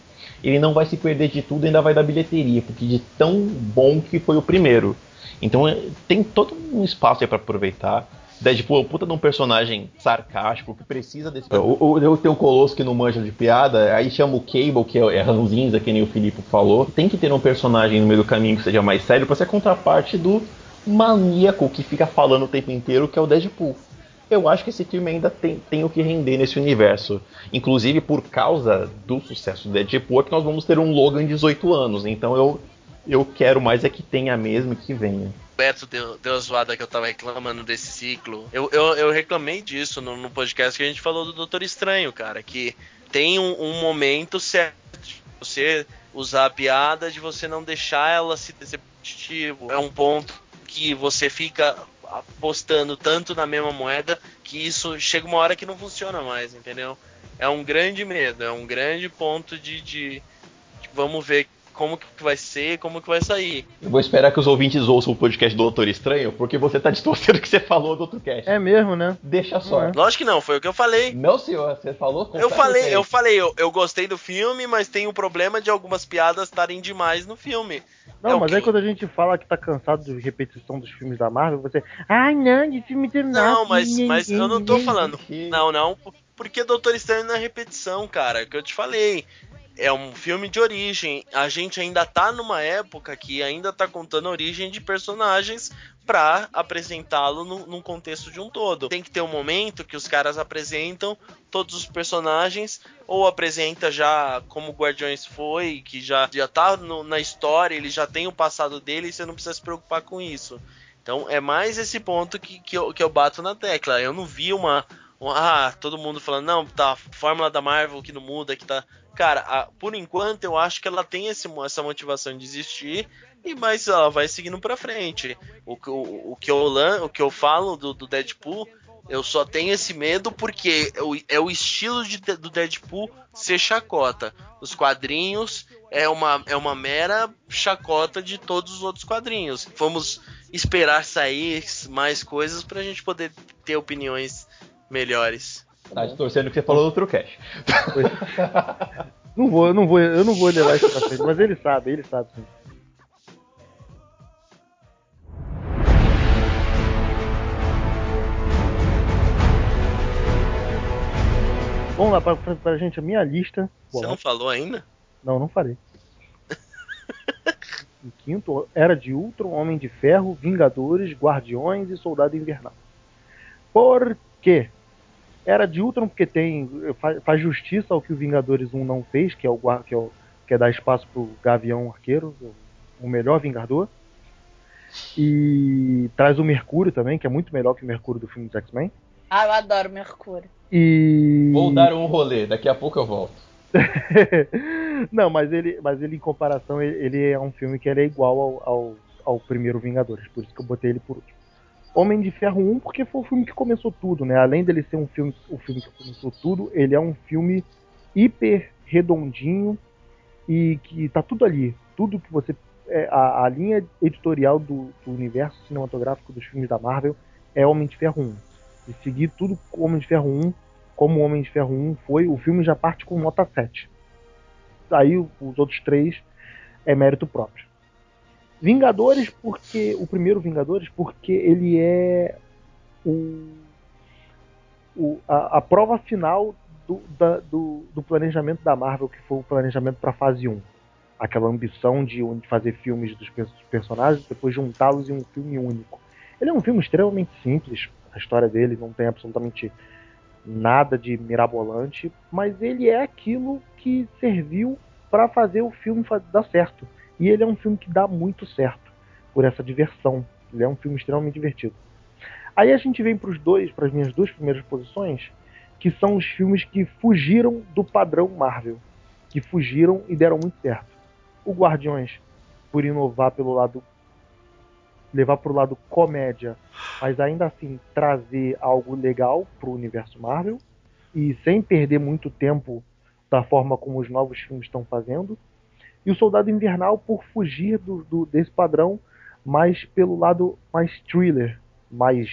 ele não vai se perder de tudo, ainda vai dar bilheteria, porque de tão bom que foi o primeiro. Então é, tem todo um espaço aí para aproveitar. Deadpool é um puta de um personagem sarcástico que precisa desse. O, eu tenho o Colosso que não manja de piada, aí chama o Cable, que é, é ranzinza, que nem o Filipe falou. Tem que ter um personagem no meio do caminho que seja mais sério para ser contraparte do maníaco que fica falando o tempo inteiro, que é o Deadpool eu acho que esse filme ainda tem, tem o que render nesse universo. Inclusive, por causa do sucesso do Deadpool, é que nós vamos ter um Logan de 18 anos. Então eu, eu quero mais é que tenha mesmo e que venha. Beto deu, deu a zoada que eu tava reclamando desse ciclo. Eu, eu, eu reclamei disso no, no, podcast que a gente falou do Doutor Estranho, cara. Que tem um, um momento certo de você usar a piada, de você não deixar ela se deceptivo. É um ponto que você fica apostando tanto na mesma moeda que isso chega uma hora que não funciona mais, entendeu? É um grande medo, é um grande ponto de, de, de vamos ver como que vai ser, como que vai sair. Eu vou esperar que os ouvintes ouçam o podcast do Doutor Estranho, porque você tá distorcendo o que você falou do outro cast. É mesmo, né? Deixa só. É. Lógico que não, foi o que eu falei. Não, senhor, você falou Eu falei, eu falei, eu, eu gostei do filme, mas tem o problema de algumas piadas estarem demais no filme. Não, É mas ok. aí quando a gente fala que tá cansado de repetição dos filmes da Marvel, você. Ai não, de filme de Não, mas, mas eu não tô ninguém." falando. Não, não. Porque Doutor Estranho não é repetição, cara. É que eu te falei. É um filme de origem. A gente ainda tá numa época que ainda tá contando a origem de personagens pra apresentá-lo num, contexto de um todo. Tem que ter um momento que os caras apresentam todos os personagens, ou apresenta já como Guardiões foi, que já, já tá no- na história, ele já tem o passado dele e você não precisa se preocupar com isso. Então é mais esse ponto que, que, eu, que eu bato na tecla. Eu não vi uma. um- ah, todo mundo falando, não, tá, a fórmula da Marvel que não muda, que tá. Cara, a- por enquanto eu acho que ela tem esse, essa motivação de existir, e mas ela vai seguindo pra frente. O, que- o, o, que, eu, o que eu falo do, do Deadpool, eu só tenho esse medo porque é o, é o estilo de, do Deadpool ser chacota. Os quadrinhos é uma, é uma mera chacota de todos os outros quadrinhos. Vamos esperar sair mais coisas pra gente poder ter opiniões melhores. Tá torcendo que você falou do outro cash. Não vou, eu não vou, eu não vou levar isso pra frente, mas ele sabe, ele sabe sim. Vamos lá, pra, pra, pra gente, a minha lista. Você não falou ainda? Não, não farei. em quinto, Era de Ultron, Homem de Ferro, Vingadores, Guardiões e Soldado Invernal. Por quê? Era de Ultron porque tem faz, faz justiça ao que o Vingadores 1 não fez, que é o que é, o, que é dar espaço pro Gavião Arqueiro, o, o melhor Vingador. E traz o Mercúrio também, que é muito melhor que o Mercúrio do filme dos X-Men. Ah, eu adoro Mercúrio. E Vou dar um rolê, daqui a pouco eu volto. não, mas ele, mas ele em comparação, ele, é um filme que ele é igual ao, ao, ao primeiro Vingadores, por isso que eu botei ele por último. Homem de Ferro 1, porque foi o filme que começou tudo, né? Além dele ser um filme, o filme que começou tudo, ele é um filme hiper redondinho e que tá tudo ali. Tudo que você. é, a, a linha editorial do, do universo cinematográfico dos filmes da Marvel é Homem de Ferro 1. E seguir tudo Homem de Ferro 1 como Homem de Ferro 1 foi, o filme já parte com nota 7. Aí os outros três é mérito próprio. Vingadores, porque. O primeiro Vingadores, porque ele é o, o- a, a prova final do, da- do, do planejamento da Marvel, que foi o planejamento para fase 1. Aquela ambição de, de fazer filmes dos pers- personagens, depois juntá-los em um filme único. Ele é um filme extremamente simples, a história dele não tem absolutamente nada de mirabolante, mas ele é aquilo que serviu para fazer o filme dar certo. E ele é um filme que dá muito certo por essa diversão. Ele é um filme extremamente divertido. Aí a gente vem para os dois, para as minhas duas primeiras posições, que são os filmes que fugiram do padrão Marvel, que fugiram e deram muito certo. O Guardiões, por inovar pelo lado levar para o lado comédia, mas ainda assim trazer algo legal para o universo Marvel e sem perder muito tempo da forma como os novos filmes estão fazendo. E o Soldado Invernal por fugir do, do- desse padrão, mas pelo lado mais thriller, mais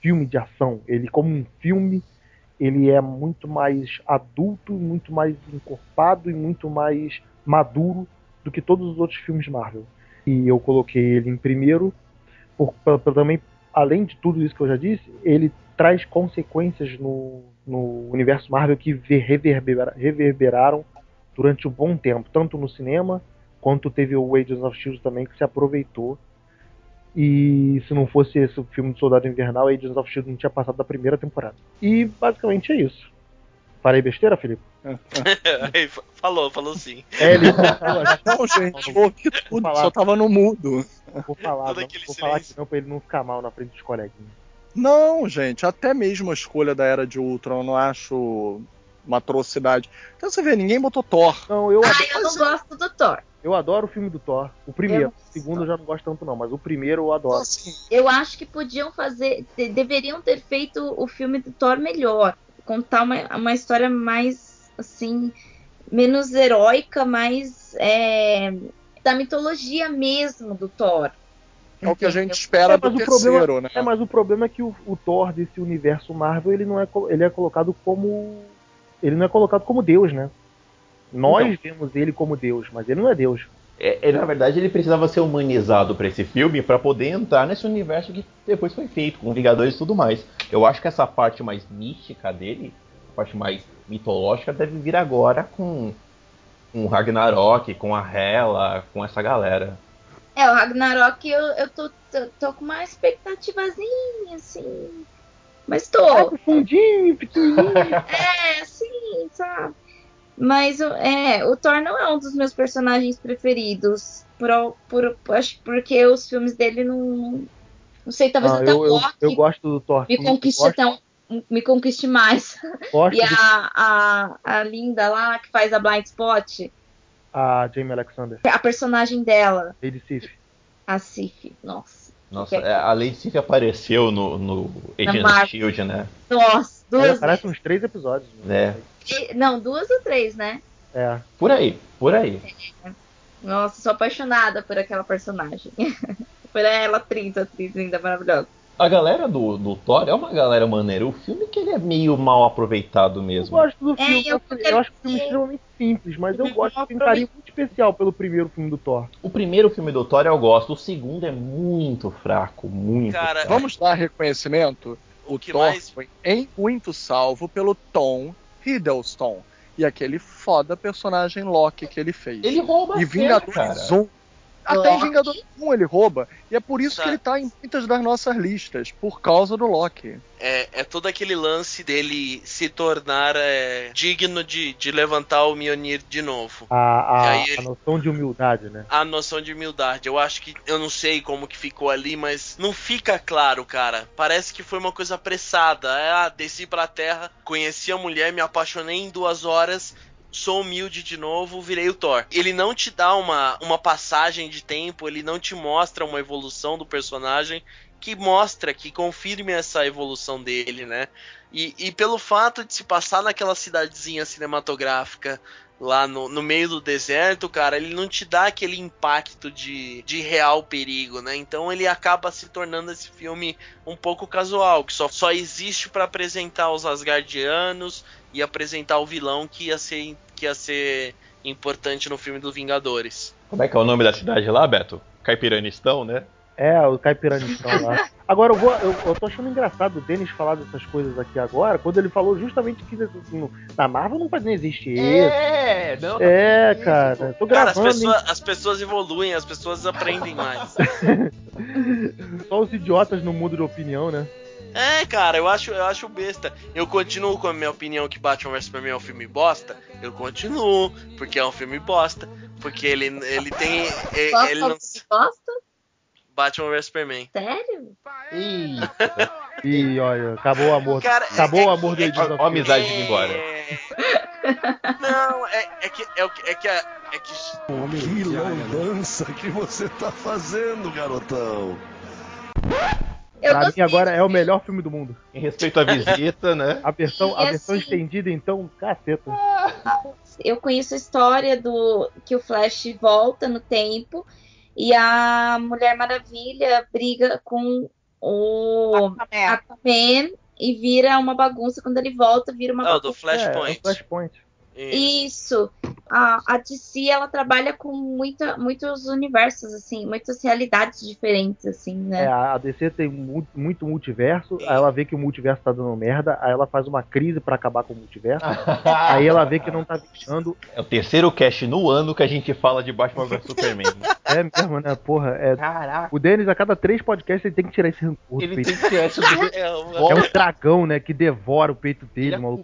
filme de ação. Ele como um filme, ele é muito mais adulto, muito mais encorpado e muito mais maduro do que todos os outros filmes Marvel. E eu coloquei ele em primeiro por, por- por também, além de tudo isso que eu já disse, ele traz consequências no, no universo Marvel que ve- reverbera- reverberaram durante um bom tempo, tanto no cinema quanto teve o Agents of Shield também que se aproveitou. E se não fosse esse filme de Soldado Invernal, Agents of Shield não tinha passado da primeira temporada. E basicamente é isso. Falei besteira, Felipe? Falou, falou sim. É, ele acho Não, gente, eu ouvi tudo, falar. só tava no mudo. vou falar, não, aquele vou falar que não pra ele não ficar mal na frente dos coleguinhas. Não, gente, até mesmo a escolha da Era de Ultron eu não acho uma atrocidade. Então você vê, ninguém botou Thor. Não, eu, Ah, adoro, eu não gosto do Thor. eu adoro o filme do Thor. O primeiro. O segundo eu já não gosto tanto não, mas o primeiro eu Então, adoro. assim, Eu acho que podiam fazer, de- deveriam ter feito o filme do Thor melhor, contar uma, uma história mais assim, menos heróica, mais é, da mitologia mesmo do Thor. é o que a gente espera É, do mas o terceiro, problema- né? É, mas o problema é que o, o Thor desse universo Marvel, ele não é, ele é colocado como. Ele não é colocado como Deus, né? Nós vemos ele como Deus, mas ele não é Deus. É, é, na verdade, ele precisava ser humanizado para esse filme para poder entrar nesse universo que depois foi feito, com Vingadores e tudo mais. Eu acho que essa parte mais mística dele, a parte mais mitológica, deve vir agora com, com o Ragnarok, com a Hela, com essa galera. É, o Ragnarok eu, eu tô, tô, tô com uma expectativazinha, assim. Mas tô. É, fundinho, pequenininho. é, sim, sabe? Mas é, o Thor não é um dos meus personagens preferidos. Por, por, acho porque os filmes dele não. Não sei, talvez Ah, até eu, o eu, Loki eu gosto do Thor. me conquiste um- me conquiste mais. gosto E a, a, a linda lá que faz a Blind Spot, a Jamie Alexander, a personagem dela, Lady Sif. a Sif, nossa. Nossa, Que é- a Lady Sif apareceu no, no Agent. Shield, né? Nossa, Ela duas aparece uns três episódios. É. Não, duas ou três, né? É. Por aí, por aí. Nossa, sou apaixonada por aquela personagem. por ela, atriz, atriz linda, maravilhosa. A galera do, do Thor é uma galera maneira. O filme que ele é meio mal aproveitado Eu mesmo. gosto do É, filme. eu eu, quero acho o filme extremamente simples, mas eu gosto. eu Tenho um carinho muito especial pelo primeiro filme do Thor. O primeiro filme do Thor eu gosto, o segundo é muito fraco, muito Cara, fraco. Vamos dar reconhecimento. O O que Thor mais- foi em muito salvo pelo Tom Hiddleston e aquele foda personagem Loki que ele fez. Ele rouba e. Vingadores 1. Até em Loki? Vingadores 1 ele rouba. E é por isso Tá. que ele tá em muitas das nossas listas, por causa do Loki. É, é todo aquele lance dele se tornar é, digno de, de levantar o Mjolnir de novo. A, a, E aí a ele- noção de humildade, né? A noção de humildade. Eu acho que. Eu não sei como que ficou ali, mas não fica claro, cara. Parece que foi uma coisa apressada. É, Ah, desci pra terra, conheci a mulher, me apaixonei em duas horas. Sou humilde de novo, virei o Thor. Ele não te dá uma, uma passagem de tempo, ele não te mostra uma evolução do personagem que mostra, que confirme essa evolução dele, né? E, e pelo fato de se passar naquela cidadezinha cinematográfica lá no, no meio do deserto, cara, ele não te dá aquele impacto de, de real perigo, né? Então ele acaba se tornando esse filme um pouco casual, que só, só existe pra apresentar os Asgardianos e apresentar o vilão que ia ser, que ia ser importante no filme do Vingadores. Como é que é o nome da cidade lá, Beto? Caipiranistão, né? É, o Caipiranistão lá. Agora, eu, vou, eu, eu tô achando engraçado o Denis falar dessas coisas aqui agora, quando ele falou justamente que no- na Marvel não, pode- não existe isso. É, não. É, isso. cara. Tô Cara, as gravando, pessoas, as pessoas evoluem, as pessoas aprendem mais. Só os idiotas não mudam de opinião, né? É, cara, eu acho, eu acho besta. Eu continuo com a minha opinião que Batman vs Superman é um filme bosta. Eu continuo, porque é um filme bosta. Porque ele, ele tem. Ele, não. gosta? Batman vs Superman. Sério? Eita. E olha, acabou o amor. Cara, acabou é- o amor do é- Edson. Ó, ó, amizade indo embora. É... Não, é, é que. É, que- é que. a- É que Que lambança que você tá fazendo, garotão. Eu Pra mim agora é o melhor filme do mundo. Em respeito à visita, né? A versão, a versão assim- estendida, então, caceta. Eu conheço a história do que o Flash volta no tempo e a Mulher Maravilha briga com o Aquaman. E vira uma bagunça. Quando ele volta, vira uma Ah, o do bagunça. Flashpoint. É, é o Flashpoint. Isso. A, a DC, ela trabalha com muita, muitos universos, assim, muitas realidades diferentes, assim, né? É, a DC tem mu- muito multiverso, aí ela vê que o multiverso tá dando merda, aí ela faz uma crise pra acabar com o multiverso, aí ela vê que não tá deixando. É o terceiro cast no ano que a gente fala de Batman vs Superman. É mesmo, né? Porra, é. Caraca. O Denis, a cada três podcasts, ele tem que tirar esse rancor do Ele peito. tem que essa do... É, o- É um dragão, né? Que devora o peito dele, Ele maluco.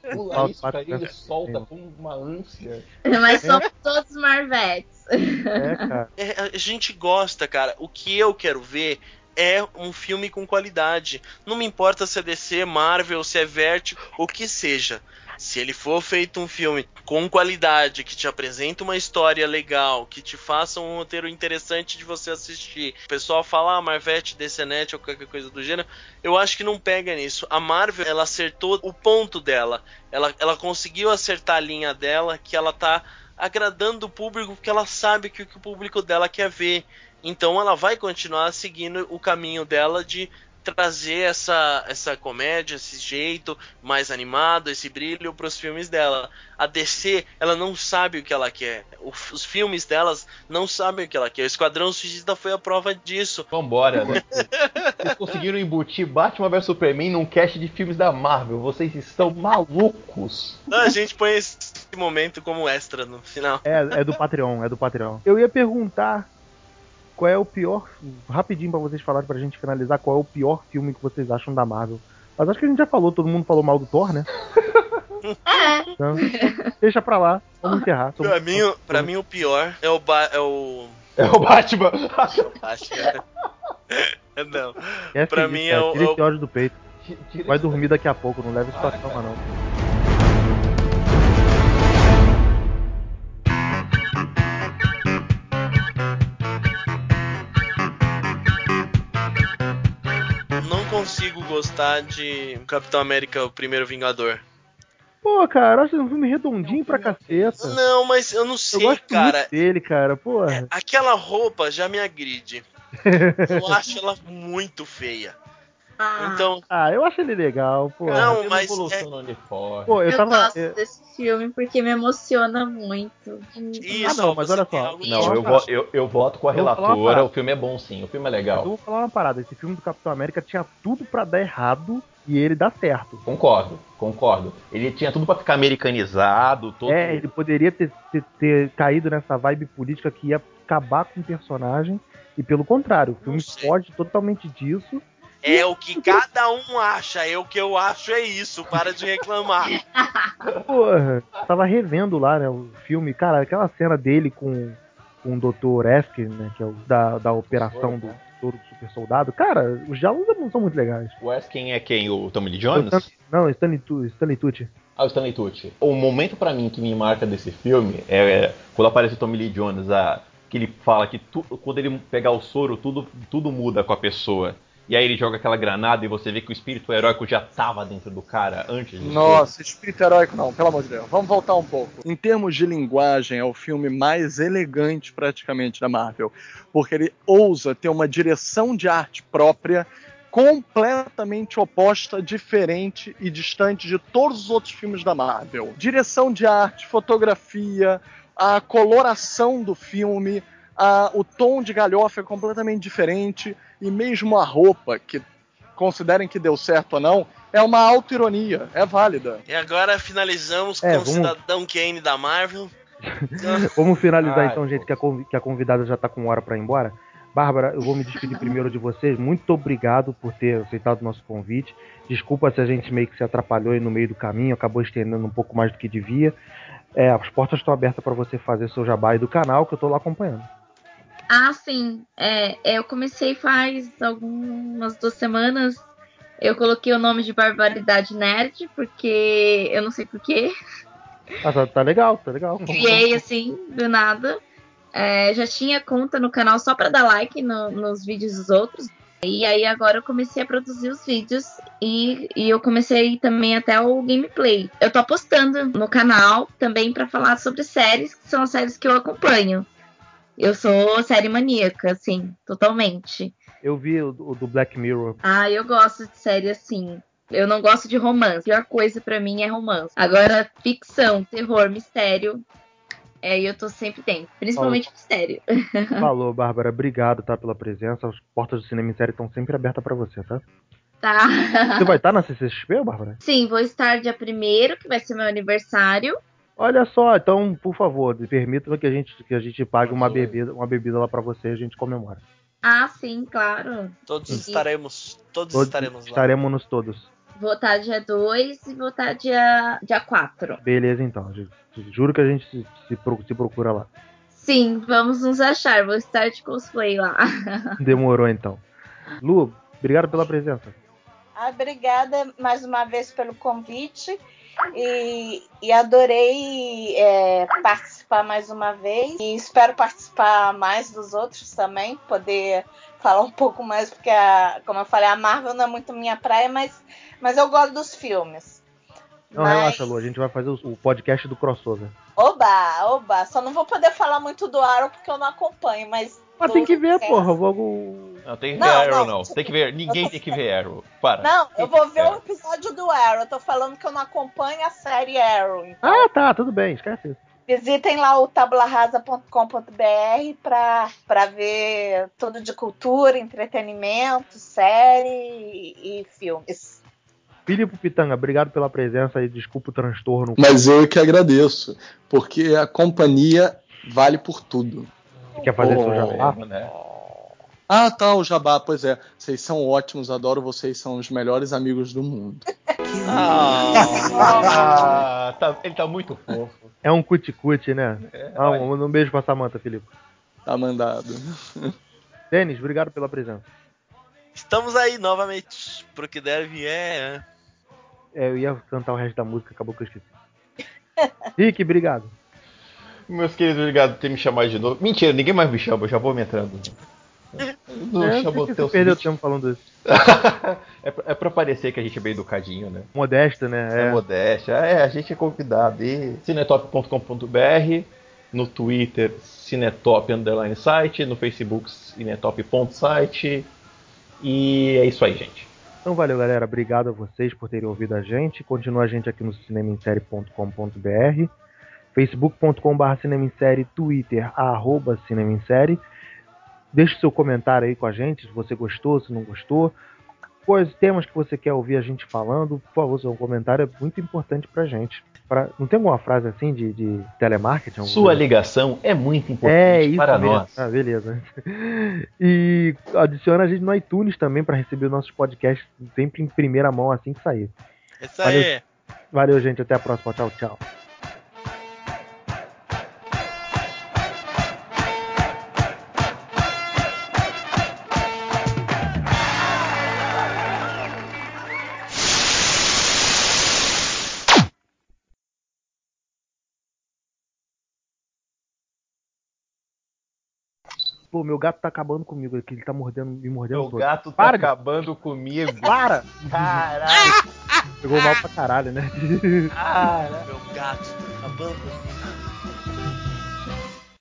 ele solta com uma ânsia. Mas somos todos Marvetes. É, cara. É, a gente gosta, cara. O que eu quero ver é um filme com qualidade. Não me importa se é DC, Marvel, se é Vertigo, o que seja. Se ele for feito um filme com qualidade, que te apresenta uma história legal, que te faça um roteiro interessante de você assistir. O pessoal fala, ah, Marvete, DCNet ou qualquer coisa do gênero. Eu acho que não pega nisso. A Marvel, ela acertou o ponto dela. Ela, ela conseguiu acertar a linha dela, que ela tá agradando o público, porque ela sabe que o que o público dela quer ver. Então ela vai continuar seguindo o caminho dela de trazer essa, essa comédia, esse jeito mais animado, esse brilho para os filmes dela. A DC, ela não sabe o que ela quer. Os filmes delas não sabem o que ela quer. O Esquadrão Suicida foi a prova disso. Vambora, né? Vocês conseguiram embutir Batman vs Superman num cast de filmes da Marvel. Vocês estão malucos. A gente põe esse momento como extra no final. É, é do Patreon, é do Patreon. Eu ia perguntar qual é o pior. Rapidinho pra vocês falarem pra gente finalizar, qual é o pior filme que vocês acham da Marvel. Mas acho que a gente já falou, todo mundo falou mal do Thor, né? É. Então, deixa pra lá, vamos encerrar. Pra mim, o- pra mim o pior é o ba é o É o Batman. é o Batman. Não. É pra mim cara, é o- tira é o- esse ódio do peito. Vai dormir daqui a pouco, não leva isso pra cama, não. Consigo gostar de Capitão América, o primeiro Vingador. Pô, cara, eu acho um filme redondinho pra caceta. Não, mas eu não Eu sei, gosto cara. muito dele, cara. Porra. Aquela roupa já me agride. Eu acho ela muito feia. Ah, Então, Ah, eu acho ele legal, pô. Não, mas uniforme. Pô, eu, eu, tava. gosto eu- desse filme porque me emociona muito. isso, Ah, não, mas olha só. Não, eu, eu, eu voto com a Eu relatora. O filme é bom sim, o filme é Eu legal. vou falar uma parada. Esse filme do Capitão América tinha tudo pra dar errado e ele dá certo. Concordo, concordo. Ele tinha tudo pra ficar americanizado, todo. É, ele poderia ter, ter, ter caído nessa vibe política que ia acabar com o personagem. E pelo contrário, o filme foge totalmente disso. É o que cada um acha, é o que eu acho é isso, para de reclamar. Porra, tava revendo lá, né, o filme. Cara, aquela cena dele com, com o Dr. Esker, né, que é o da, da operação do Toro do Super Soldado. Cara, os diálogos não são muito legais. O Wes quem é quem? O Tommy Lee Jones? Não, Stanley, Tu- Stanley Tucci. Ah, o Stanley Tucci. O momento pra mim que me marca desse filme é, é quando aparece o Tommy Lee Jones, a, que ele fala que tu- quando ele pegar o soro, tudo, tudo muda com a pessoa. E aí ele joga aquela granada e você vê que o espírito heróico já tava dentro do cara antes de Nossa, espírito heróico não, pelo amor de Deus. Vamos voltar um pouco. Em termos de linguagem, é o filme mais elegante praticamente da Marvel, porque ele ousa ter uma direção de arte própria completamente oposta, diferente e distante de todos os outros filmes da Marvel. Direção de arte, fotografia, a coloração do filme, a- o tom de galhofa é completamente diferente e mesmo a roupa, que considerem que deu certo ou não, é uma auto-ironia, é válida. E agora finalizamos É, com o vamos- Cidadão Kane da Marvel. Vamos finalizar Ai, então, gente, que a, convi- que a convidada já tá com hora pra ir embora. Bárbara, eu vou me despedir primeiro de vocês. Muito obrigado por ter aceitado o nosso convite. Desculpa se a gente meio que se atrapalhou aí no meio do caminho, acabou estendendo um pouco mais do que devia. É, as portas estão abertas para você fazer seu jabá do canal, que eu tô lá acompanhando. Ah, sim. É, eu comecei faz algumas duas semanas. Eu coloquei o nome de Barbaridade Nerd, porque eu não sei porquê. Ah, tá, tá legal, tá legal. Criei assim, do nada. É, já tinha conta no canal só pra dar like no- nos vídeos dos outros. E aí agora eu comecei a produzir os vídeos e, e eu comecei também até o gameplay. Eu tô apostando no canal também pra falar sobre séries, que são as séries que eu acompanho. Eu sou série maníaca, assim, totalmente. Eu vi o, o do Black Mirror. Ah, eu gosto de série assim. Eu não gosto de romance. A pior coisa pra mim é romance. Agora, ficção, terror, mistério. É, eu tô sempre dentro. Principalmente mistério. Falou, Bárbara. Obrigado, tá, pela presença. As portas do cinema em série estão sempre abertas para você, tá? Tá. Você vai estar na CCXP, Bárbara? Sim, vou estar dia 1 que vai ser meu aniversário. Olha só, então, por favor, permita que a gente, que a gente pague uma bebida, uma bebida lá para você e a gente comemora. Ah, sim, claro. Todos Sim. estaremos, todos, Todos estaremos lá. estaremos nos todos. Vou estar dia 2 e vou estar dia, dia 4. Beleza, então. Ju- Juro que a gente se, se procura lá. Sim, vamos nos achar. Vou estar de cosplay lá. Demorou, então. Lu, obrigado pela presença. Ah, Obrigada mais uma vez pelo convite e, e adorei é, participar mais uma vez e espero participar mais dos outros também, poder falar um pouco mais, porque, a- como eu falei, a Marvel não é muito minha praia, mas, mas eu gosto dos filmes. Não, Mas- relaxa, Lu, a gente vai fazer o, o podcast do crossover. Oba, oba. Só não vou poder falar muito do Arrow porque eu não acompanho, mas. Mas do tem que ver, porra, logo. Não, tem que ver Não, Arrow, não, não. tipo, Tem que ver. Ninguém tem que ver Arrow. Para. Não, eu vou ver o episódio do Arrow. Eu tô falando que eu não acompanho a série Arrow. Então, Ah, tá, tudo bem, esquece isso. visitem lá o tabulaRasa.com.br pra, pra ver tudo de cultura, entretenimento, série e, e filmes. Filipe Pitanga, obrigado pela presença e desculpa o transtorno. Mas eu que agradeço, porque a companhia vale por tudo. Você quer fazer seu Oh. jabá? né? Ah, tá, o Jabá, pois é. Vocês são ótimos, adoro vocês, são os melhores amigos do mundo. Ah, tá- ele tá muito fofo. É um cuticute, né? É, Ah, olha. um, um beijo pra Samanta, Filipe. Tá mandado. Denis, obrigado pela presença. Estamos aí novamente pro que der vier. É, eu ia cantar o resto da música, acabou que eu esqueci. Rick, obrigado. Meus queridos, obrigado por ter me chamado de novo. Mentira, ninguém mais me chama, eu já vou me entrando. Não é, chamou teu perdeu tempo falando isso. é, pra, é pra parecer que a gente é bem educadinho, né? Modesto, né? É, É. modéstia. É, a gente é convidado. E cinetop.com.br, no Twitter, cinetop underline site, no Facebook, cinetop.site. E é isso aí, gente. Então valeu, galera. Obrigado a vocês por terem ouvido a gente. Continua a gente aqui no cinemainsérie.com.br, facebook.com.br cinemainsérie, twitter, arroba cinemainsérie. Deixe seu comentário aí com a gente, se você gostou, se não gostou. Quais temas que você quer ouvir a gente falando, por favor, seu comentário é muito importante pra gente. Pra, não tem alguma frase assim de, de telemarketing? Sua coisa? ligação é muito importante É isso para mesmo. nós. Ah, beleza. E adiciona a gente no iTunes também para receber nossos podcasts sempre em primeira mão assim que sair. É isso aí. Valeu, gente. Até a próxima. Tchau, tchau. Pô, meu gato tá acabando comigo aqui. Ele tá mordendo, me mordendo Meu todo. gato tá Para. acabando comigo. Para! Caralho, Pegou mal pra caralho, né? cara. Meu gato tá acabando.